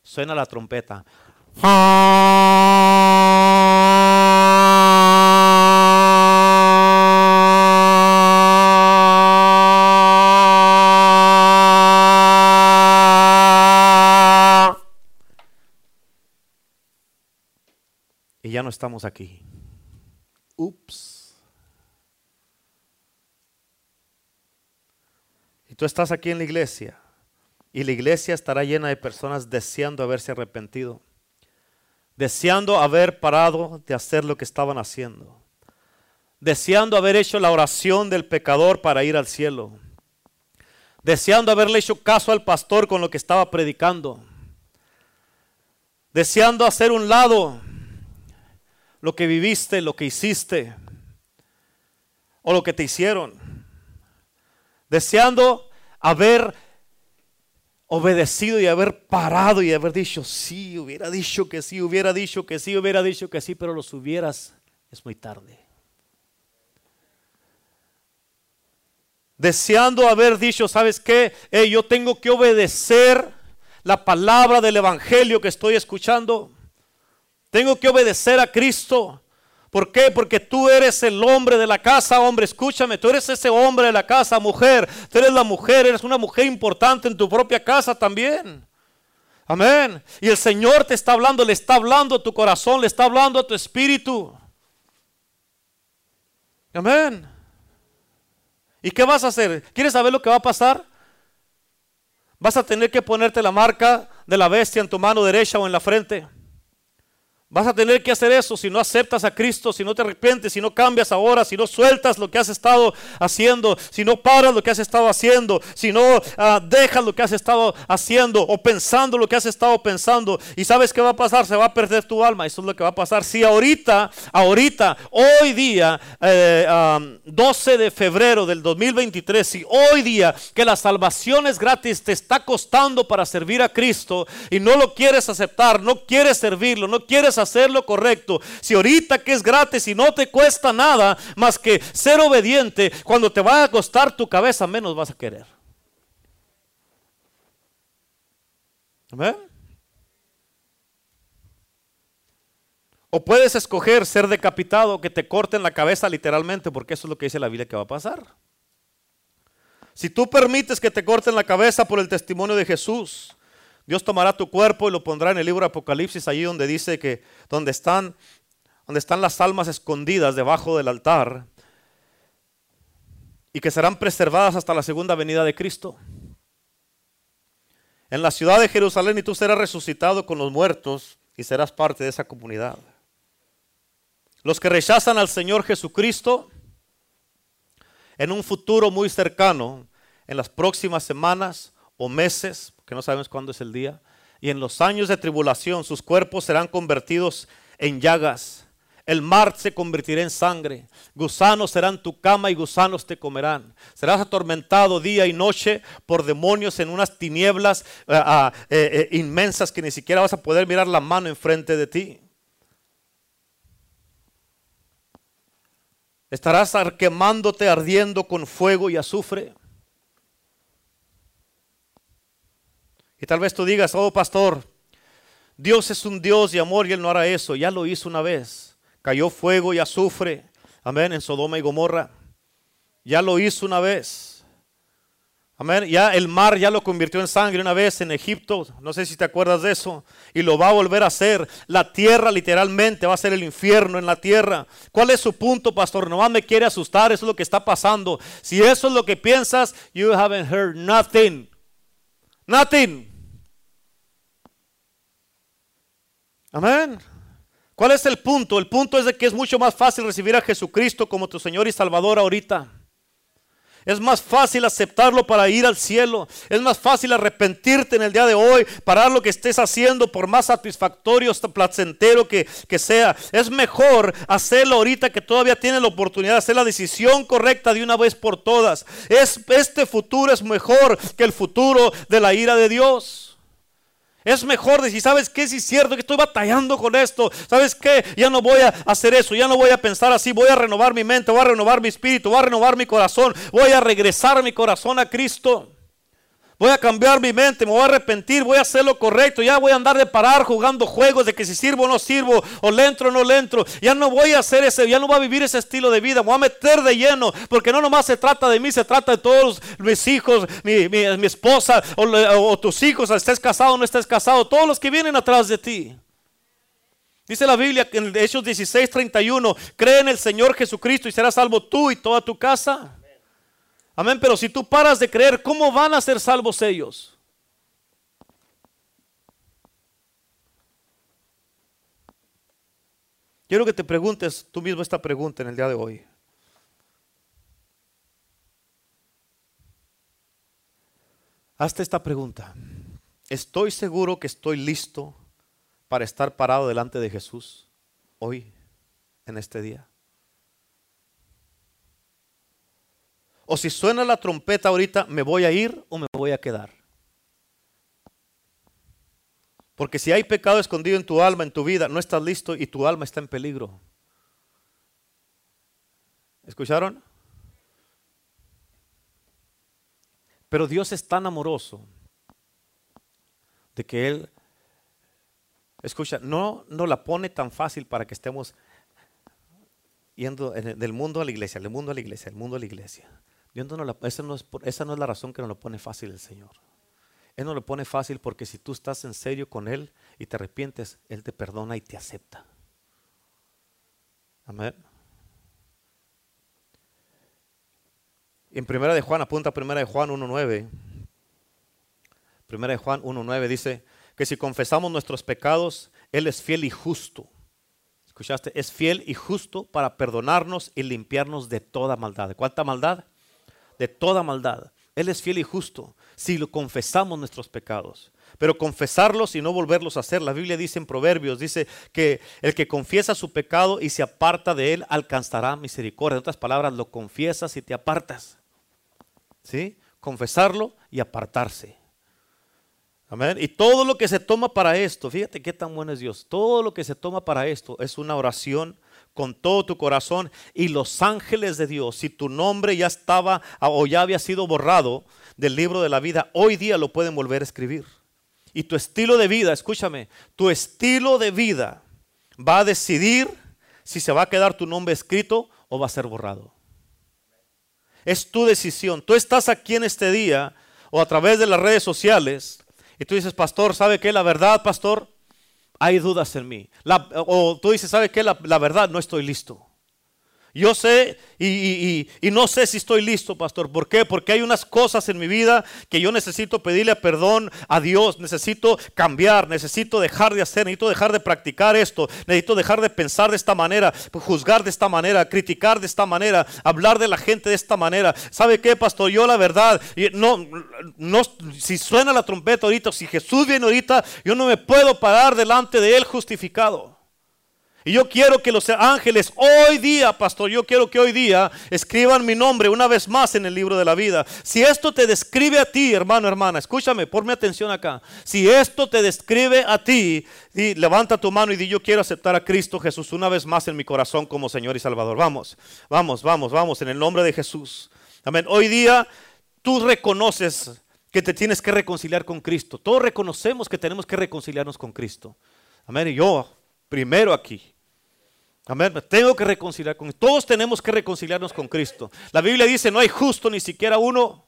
Speaker 1: suena la trompeta. Y ya no estamos aquí. Ups. Tú estás aquí en la iglesia y la iglesia estará llena de personas deseando haberse arrepentido, deseando haber parado de hacer lo que estaban haciendo, deseando haber hecho la oración del pecador para ir al cielo, deseando haberle hecho caso al pastor con lo que estaba predicando, deseando hacer un lado lo que viviste, lo que hiciste o lo que te hicieron, deseando haber obedecido y haber parado y haber dicho, sí, hubiera dicho que sí, hubiera dicho que sí, hubiera dicho que sí, pero los hubieras, es muy tarde. Deseando haber dicho, ¿sabes qué? yo tengo que obedecer la palabra del Evangelio que estoy escuchando. Tengo que obedecer a Cristo ¿Por qué? Porque tú eres el hombre de la casa, hombre, escúchame, tú eres ese hombre de la casa, mujer, tú eres la mujer, eres una mujer importante en tu propia casa también. Amén. Y el Señor te está hablando, le está hablando a tu corazón, le está hablando a tu espíritu. Amén. ¿Y qué vas a hacer? ¿Quieres saber lo que va a pasar? Vas a tener que ponerte la marca de la bestia en tu mano derecha o en la frente. Vas a tener que hacer eso si no aceptas a Cristo, si no te arrepientes, si no cambias ahora, si no sueltas lo que has estado haciendo, si no paras lo que has estado haciendo, si no ah, dejas lo que has estado haciendo o pensando lo que has estado pensando. ¿Y sabes qué va a pasar? Se va a perder tu alma. Eso es lo que va a pasar. Si ahorita, ahorita, hoy día, 12 eh, de febrero del 2023, si hoy día que la salvación es gratis, te está costando para servir a Cristo y no lo quieres aceptar, no quieres servirlo, no quieres hacer lo correcto, si ahorita que es gratis y no te cuesta nada más que ser obediente, cuando te va a costar tu cabeza, menos vas a querer. O puedes escoger ser decapitado, que te corten la cabeza literalmente, porque eso es lo que dice la Biblia que va a pasar. Si tú permites que te corten la cabeza por el testimonio de Jesús, Dios tomará tu cuerpo y lo pondrá en el libro de Apocalipsis, allí donde dice que donde están, donde están las almas escondidas debajo del altar y que serán preservadas hasta la segunda venida de Cristo. En la ciudad de Jerusalén y tú serás resucitado con los muertos y serás parte de esa comunidad. Los que rechazan al Señor Jesucristo en un futuro muy cercano, en las próximas semanas o meses, que no sabemos cuándo es el día, y en los años de tribulación sus cuerpos serán convertidos en llagas. El mar se convertirá en sangre. Gusanos serán tu cama y gusanos te comerán. Serás atormentado día y noche por demonios en unas tinieblas eh, ah, eh, eh, inmensas que ni siquiera vas a poder mirar la mano enfrente de ti. Estarás quemándote ardiendo con fuego y azufre. Y tal vez tú digas, oh pastor, Dios es un Dios de amor y Él no hará eso. Ya lo hizo una vez. Cayó fuego y azufre. Amén. En Sodoma y Gomorra. Ya lo hizo una vez. Amén. Ya el mar ya lo convirtió en sangre una vez en Egipto. No sé si te acuerdas de eso. Y lo va a volver a hacer. La tierra literalmente va a ser el infierno en la tierra. ¿Cuál es su punto, pastor? Nomás me quiere asustar. Eso es lo que está pasando. Si eso es lo que piensas, you haven't heard nothing. Nothing. Amén. ¿Cuál es el punto? El punto es de que es mucho más fácil recibir a Jesucristo como tu Señor y Salvador ahorita. Es más fácil aceptarlo para ir al cielo. Es más fácil arrepentirte en el día de hoy, parar lo que estés haciendo, por más satisfactorio, placentero que, que sea. Es mejor hacerlo ahorita que todavía tienes la oportunidad de hacer la decisión correcta de una vez por todas. Es, este futuro es mejor que el futuro de la ira de Dios. Es mejor decir, ¿sabes qué? Si es cierto que estoy batallando con esto. ¿Sabes qué? Ya no voy a hacer eso, ya no voy a pensar así. Voy a renovar mi mente, voy a renovar mi espíritu, voy a renovar mi corazón. Voy a regresar mi corazón a Cristo. Voy a cambiar mi mente, me voy a arrepentir, voy a hacer lo correcto. Ya voy a andar de parar jugando juegos de que si sirvo o no sirvo, o le entro o no le entro. Ya no voy a hacer ese, ya no voy a vivir ese estilo de vida. Me voy a meter de lleno, porque no nomás se trata de mí, se trata de todos mis hijos, mi, mi, esposa, o, tus hijos, estés casado o no estés casado, todos los que vienen atrás de ti. Dice la Biblia en Hechos 16, 31, cree en el Señor Jesucristo y serás salvo tú y toda tu casa. Amén, pero si tú paras de creer, ¿cómo van a ser salvos ellos? Quiero que te preguntes tú mismo esta pregunta en el día de hoy. Hazte esta pregunta. ¿Estoy seguro que estoy listo para estar parado delante de Jesús hoy, en este día? O si suena la trompeta ahorita, ¿me voy a ir o me voy a quedar? Porque si hay pecado escondido en tu alma, en tu vida, no estás listo y tu alma está en peligro. ¿Escucharon? Pero Dios es tan amoroso de que Él, escucha, no nos la pone tan fácil para que estemos yendo del mundo a la iglesia, del mundo a la iglesia, del mundo a la iglesia. Esa, no es, la razón que nos lo pone fácil el Señor. Él no lo pone fácil porque si tú estás en serio con Él y te arrepientes, Él te perdona y te acepta. Amén. En primera de Juan, apunta primera de Juan 1.9. Primera de Juan 1.9 dice que si confesamos nuestros pecados, Él es fiel y justo. ¿Escuchaste? Es fiel y justo para perdonarnos y limpiarnos de toda maldad. ¿De cuánta maldad? De toda maldad. Él es fiel y justo si lo confesamos nuestros pecados. Pero confesarlos y no volverlos a hacer. La Biblia dice en Proverbios, dice que el que confiesa su pecado y se aparta de él alcanzará misericordia. En otras palabras, lo confiesas y te apartas. ¿Sí? Confesarlo y apartarse. Amén. Y todo lo que se toma para esto, fíjate qué tan bueno es Dios. Todo lo que se toma para esto es una oración con todo tu corazón y los ángeles de Dios, si tu nombre ya estaba o ya había sido borrado del libro de la vida, hoy día lo pueden volver a escribir. Y tu estilo de vida, escúchame, tu estilo de vida va a decidir si se va a quedar tu nombre escrito o va a ser borrado. Es tu decisión. Tú estás aquí en este día o a través de las redes sociales y tú dices, pastor, ¿sabe qué? La verdad, pastor, hay dudas en mí. o tú dices, ¿sabe qué? La verdad, no estoy listo. Yo sé y, no sé si estoy listo, pastor. ¿Por qué? Porque hay unas cosas en mi vida que yo necesito pedirle perdón a Dios. Necesito cambiar, necesito dejar de hacer, necesito dejar de practicar esto. Necesito dejar de pensar de esta manera, juzgar de esta manera, criticar de esta manera, hablar de la gente de esta manera. ¿Sabe qué, pastor? Yo la verdad, no, no, si suena la trompeta ahorita, si Jesús viene ahorita, yo no me puedo parar delante de Él justificado. Y yo quiero que los ángeles hoy día, pastor, yo quiero que hoy día escriban mi nombre una vez más en el libro de la vida. Si esto te describe a ti, hermano, hermana, escúchame, ponme atención acá. Si esto te describe a ti, levanta tu mano y di, yo quiero aceptar a Cristo Jesús una vez más en mi corazón como Señor y Salvador. Vamos, vamos, vamos, vamos, en el nombre de Jesús. Amén. Hoy día tú reconoces que te tienes que reconciliar con Cristo. Todos reconocemos que tenemos que reconciliarnos con Cristo. Amén. Y yo primero aquí. Amén. tengo que reconciliar con Todos tenemos que reconciliarnos con Cristo. La Biblia dice, no hay justo ni siquiera uno,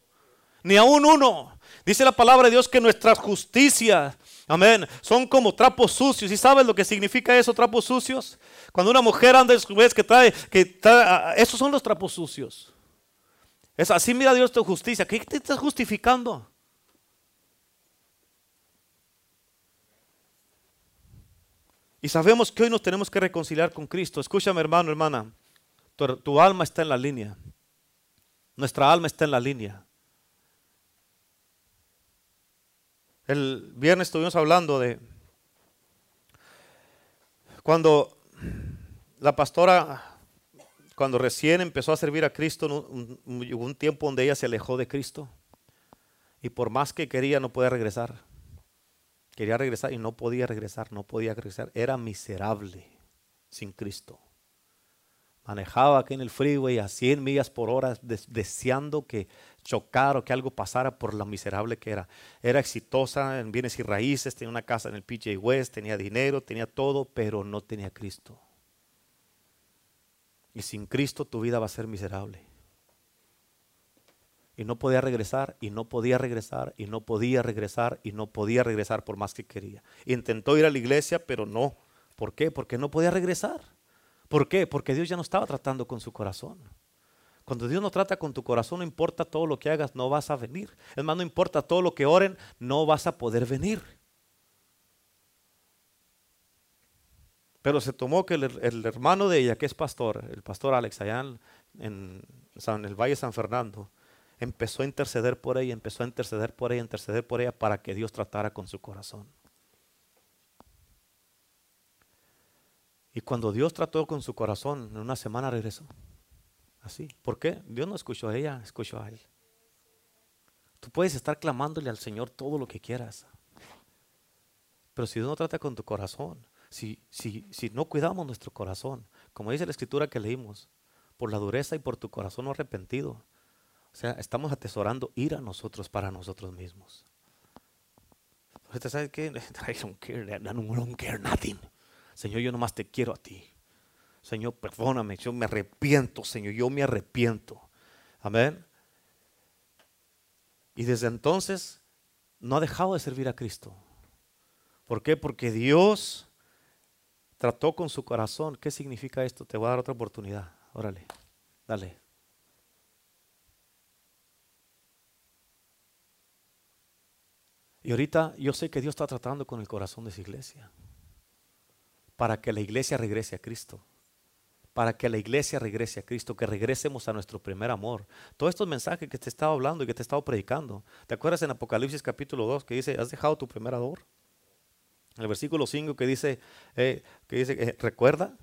Speaker 1: ni aún uno. Dice la palabra de Dios que nuestras justicias, amén, son como trapos sucios. ¿Y sabes lo que significa eso, trapos sucios? Cuando una mujer anda vez que trae, que trae, esos son los trapos sucios. Es así mira Dios tu justicia. ¿Qué te estás justificando? Y sabemos que hoy nos tenemos que reconciliar con Cristo. Escúchame hermano, hermana. Tu, alma está en la línea. Nuestra alma está en la línea. El viernes estuvimos hablando de cuando la pastora, cuando recién empezó a servir a Cristo, hubo un tiempo donde ella se alejó de Cristo y por más que quería no puede regresar. Quería regresar y no podía regresar, no podía regresar. Era miserable sin Cristo. Manejaba aquí en el freeway a 100 millas por hora deseando que chocara o que algo pasara por lo miserable que era. Era exitosa en bienes y raíces, tenía una casa en el PJ West, tenía dinero, tenía todo, pero no tenía Cristo. Y sin Cristo tu vida va a ser miserable y no podía regresar y no podía regresar y no podía regresar y no podía regresar por más que quería. Intentó ir a la iglesia, pero no. ¿Por qué? Porque no podía regresar. ¿Por qué? Porque Dios ya no estaba tratando con su corazón. Cuando Dios no trata con tu corazón, no importa todo lo que hagas, no vas a venir. Es más, no importa todo lo que oren, no vas a poder venir. Pero se tomó que el, hermano de ella, que es pastor, el pastor Alex, allá en, el Valle San Fernando, empezó a interceder por ella, empezó a interceder por ella, interceder por ella para que Dios tratara con su corazón. Y cuando Dios trató con su corazón, en una semana regresó. Así. ¿Por qué? Dios no escuchó a ella, escuchó a él. Tú puedes estar clamándole al Señor todo lo que quieras. Pero si Dios no trata con tu corazón, si, si, si no cuidamos nuestro corazón, como dice la escritura que leímos, por la dureza y por tu corazón no arrepentido, o sea, estamos atesorando ir a nosotros para nosotros mismos. ¿Usted sabe qué? I don't care, I don't care nothing. Señor, yo nomás te quiero a ti. Señor, perdóname, yo me arrepiento, Señor, yo me arrepiento. Amén. Y desde entonces no ha dejado de servir a Cristo. ¿Por qué? Porque Dios trató con su corazón. ¿Qué significa esto? Te voy a dar otra oportunidad. Órale, dale. Y ahorita yo sé que Dios está tratando con el corazón de su iglesia. Para que la iglesia regrese a Cristo. Para que la iglesia regrese a Cristo, que regresemos a nuestro primer amor. Todos estos mensajes que te he estado hablando y que te he estado predicando. ¿Te acuerdas en Apocalipsis capítulo 2 que dice, has dejado tu primer amor? El versículo 5 que dice, eh, que dice eh, recuerda,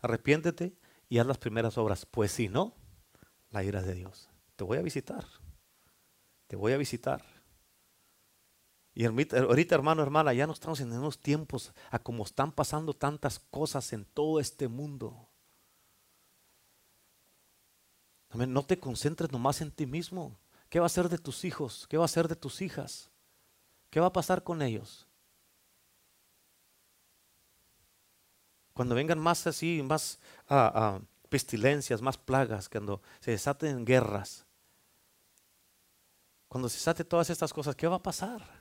Speaker 1: arrepiéntete y haz las primeras obras. Pues si no, la ira de Dios. Te voy a visitar. Te voy a visitar. Y ahorita, hermano, hermana, ya no estamos en unos tiempos a como están pasando tantas cosas en todo este mundo. No te concentres nomás en ti mismo. ¿Qué va a ser de tus hijos? ¿Qué va a ser de tus hijas? ¿Qué va a pasar con ellos? Cuando vengan más así, más ah, ah, pestilencias, más plagas, cuando se desaten guerras, cuando se desaten todas estas cosas, ¿qué va a pasar?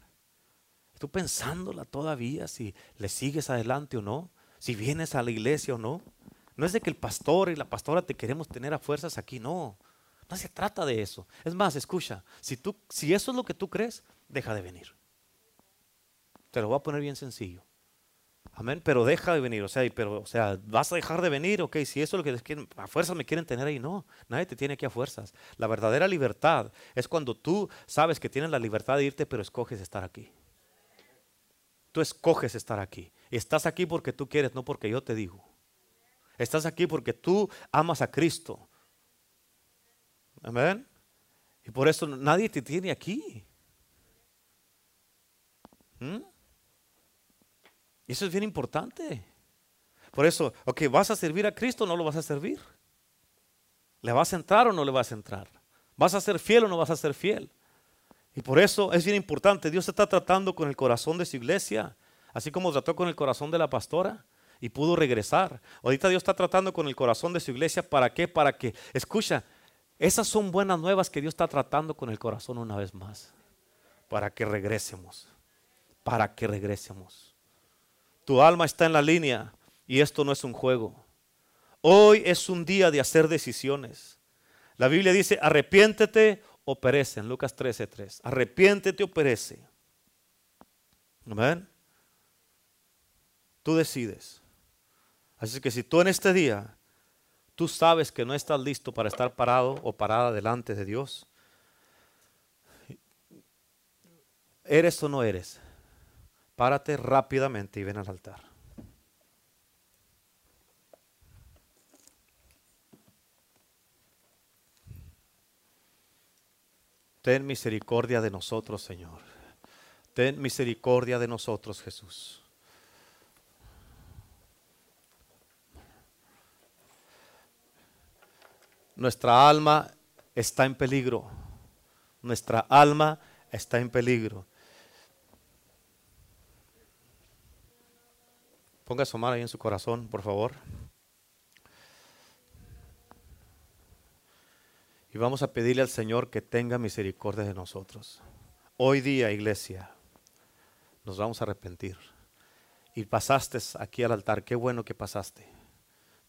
Speaker 1: Tú pensándola todavía si le sigues adelante o no, si vienes a la iglesia o no. No es de que el pastor y la pastora te queremos tener a fuerzas aquí, no. No se trata de eso. Es más, escucha, si, tú, si eso es lo que tú crees, deja de venir. Te lo voy a poner bien sencillo. Amén, pero deja de venir, o sea, pero, o sea, vas a dejar de venir, ok, si eso es lo que quieren, a fuerzas me quieren tener ahí, no, nadie te tiene aquí a fuerzas. La verdadera libertad es cuando tú sabes que tienes la libertad de irte, pero escoges estar aquí. Tú escoges estar aquí. Estás aquí porque tú quieres, no porque yo te digo. Estás aquí porque tú amas a Cristo. Amén. Y por eso nadie te tiene aquí. ¿Mm? Eso es bien importante. Por eso, ok, ¿vas a servir a Cristo o no lo vas a servir? ¿Le vas a entrar o no le vas a entrar? ¿Vas a ser fiel o no vas a ser fiel? Y por eso es bien importante, Dios está tratando con el corazón de su iglesia, así como trató con el corazón de la pastora y pudo regresar. Ahorita Dios está tratando con el corazón de su iglesia, ¿para qué? Para que, escucha, esas son buenas nuevas que Dios está tratando con el corazón una vez más, para que regresemos, para que regresemos. Tu alma está en la línea y esto no es un juego. Hoy es un día de hacer decisiones. La Biblia dice, arrepiéntete o en Lucas 13:3. Arrepiéntete o perece. Amén. Tú decides. Así que si tú en este día, tú sabes que no estás listo para estar parado o parada delante de Dios, ¿eres o no eres? Párate rápidamente y ven al altar. Ten misericordia de nosotros, Señor. Ten misericordia de nosotros, Jesús. Nuestra alma está en peligro. Nuestra alma está en peligro. Ponga su mano ahí en su corazón, por favor. Y vamos a pedirle al Señor que tenga misericordia de nosotros. Hoy día, iglesia, nos vamos a arrepentir. Y pasaste aquí al altar. Qué bueno que pasaste.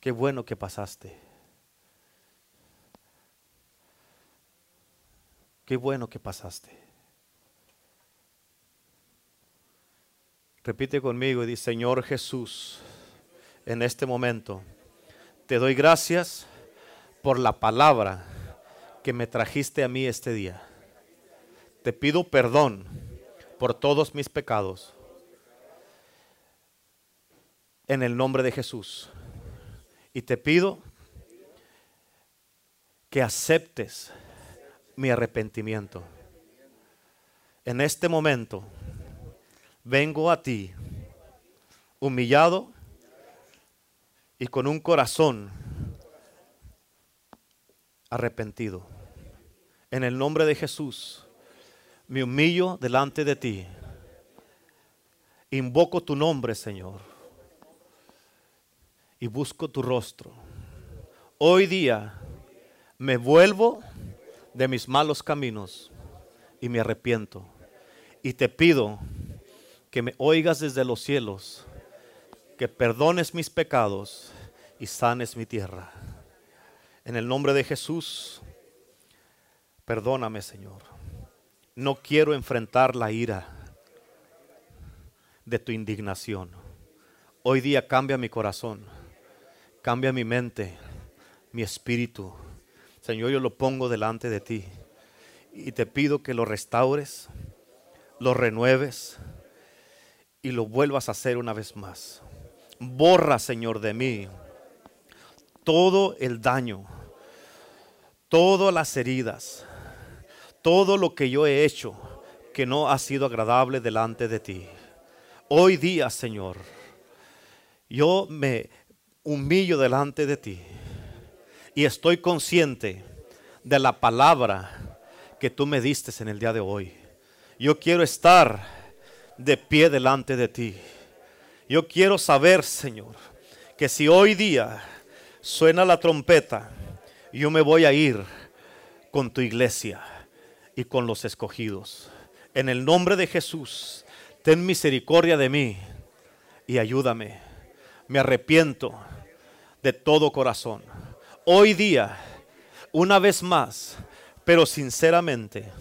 Speaker 1: Qué bueno que pasaste. Qué bueno que pasaste. Repite conmigo y dice, Señor Jesús, en este momento te doy gracias por la palabra que me trajiste a mí este día. Te pido perdón por todos mis pecados. En el nombre de Jesús. Y te pido que aceptes mi arrepentimiento. En este momento vengo a ti humillado y con un corazón arrepentido. En el nombre de Jesús, me humillo delante de ti. Invoco tu nombre, Señor. y busco tu rostro. Hoy día me vuelvo de mis malos caminos y me arrepiento. Y te pido que me oigas desde los cielos, que perdones mis pecados y sanes mi tierra. En el nombre de Jesús, perdóname Señor. No quiero enfrentar la ira de tu indignación. Hoy día cambia mi corazón, cambia mi mente, mi espíritu. Señor, yo lo pongo delante de ti y te pido que lo restaures, lo renueves y lo vuelvas a hacer una vez más. Borra, Señor, de mí todo el daño, todas las heridas, todo lo que yo he hecho que no ha sido agradable delante de ti. Hoy día, Señor, yo me humillo delante de ti y estoy consciente de la palabra que tú me diste en el día de hoy. Yo quiero estar de pie delante de ti. Yo quiero saber, Señor, que si hoy día suena la trompeta, yo me voy a ir con tu iglesia y con los escogidos. En el nombre de Jesús, ten misericordia de mí y ayúdame. Me arrepiento de todo corazón. Hoy día, una vez más, pero sinceramente,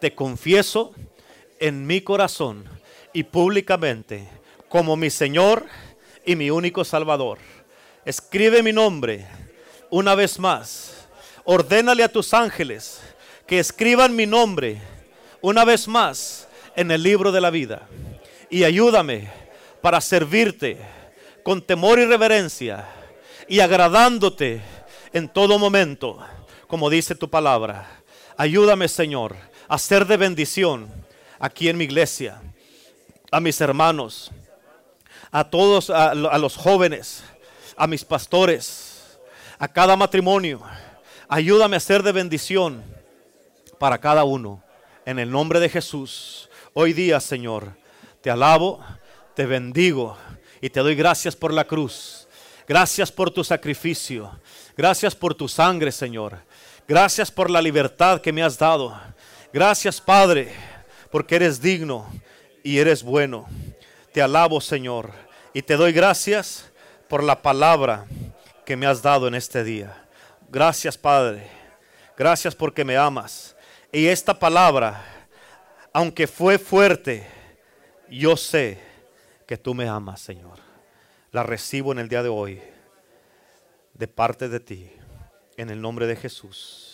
Speaker 1: te confieso en mi corazón y públicamente como mi Señor y mi único Salvador. Escribe mi nombre una vez más. Ordénale a tus ángeles que escriban mi nombre una vez más en el libro de la vida. Y ayúdame para servirte con temor y reverencia y agradándote en todo momento, como dice tu palabra. Ayúdame, Señor, a ser de bendición aquí en mi iglesia, a mis hermanos, a todos, a, a los jóvenes, a mis pastores, a cada matrimonio. Ayúdame a ser de bendición para cada uno. En el nombre de Jesús, hoy día, Señor, te alabo, te bendigo y te doy gracias por la cruz. Gracias por tu sacrificio. Gracias por tu sangre, Señor. Gracias por la libertad que me has dado. Gracias, Padre, porque eres digno y eres bueno. Te alabo, Señor, y te doy gracias por la palabra que me has dado en este día. Gracias, Padre. Gracias porque me amas. Y esta palabra, aunque fue fuerte, yo sé que tú me amas, Señor. La recibo en el día de hoy de parte de ti, en el nombre de Jesús.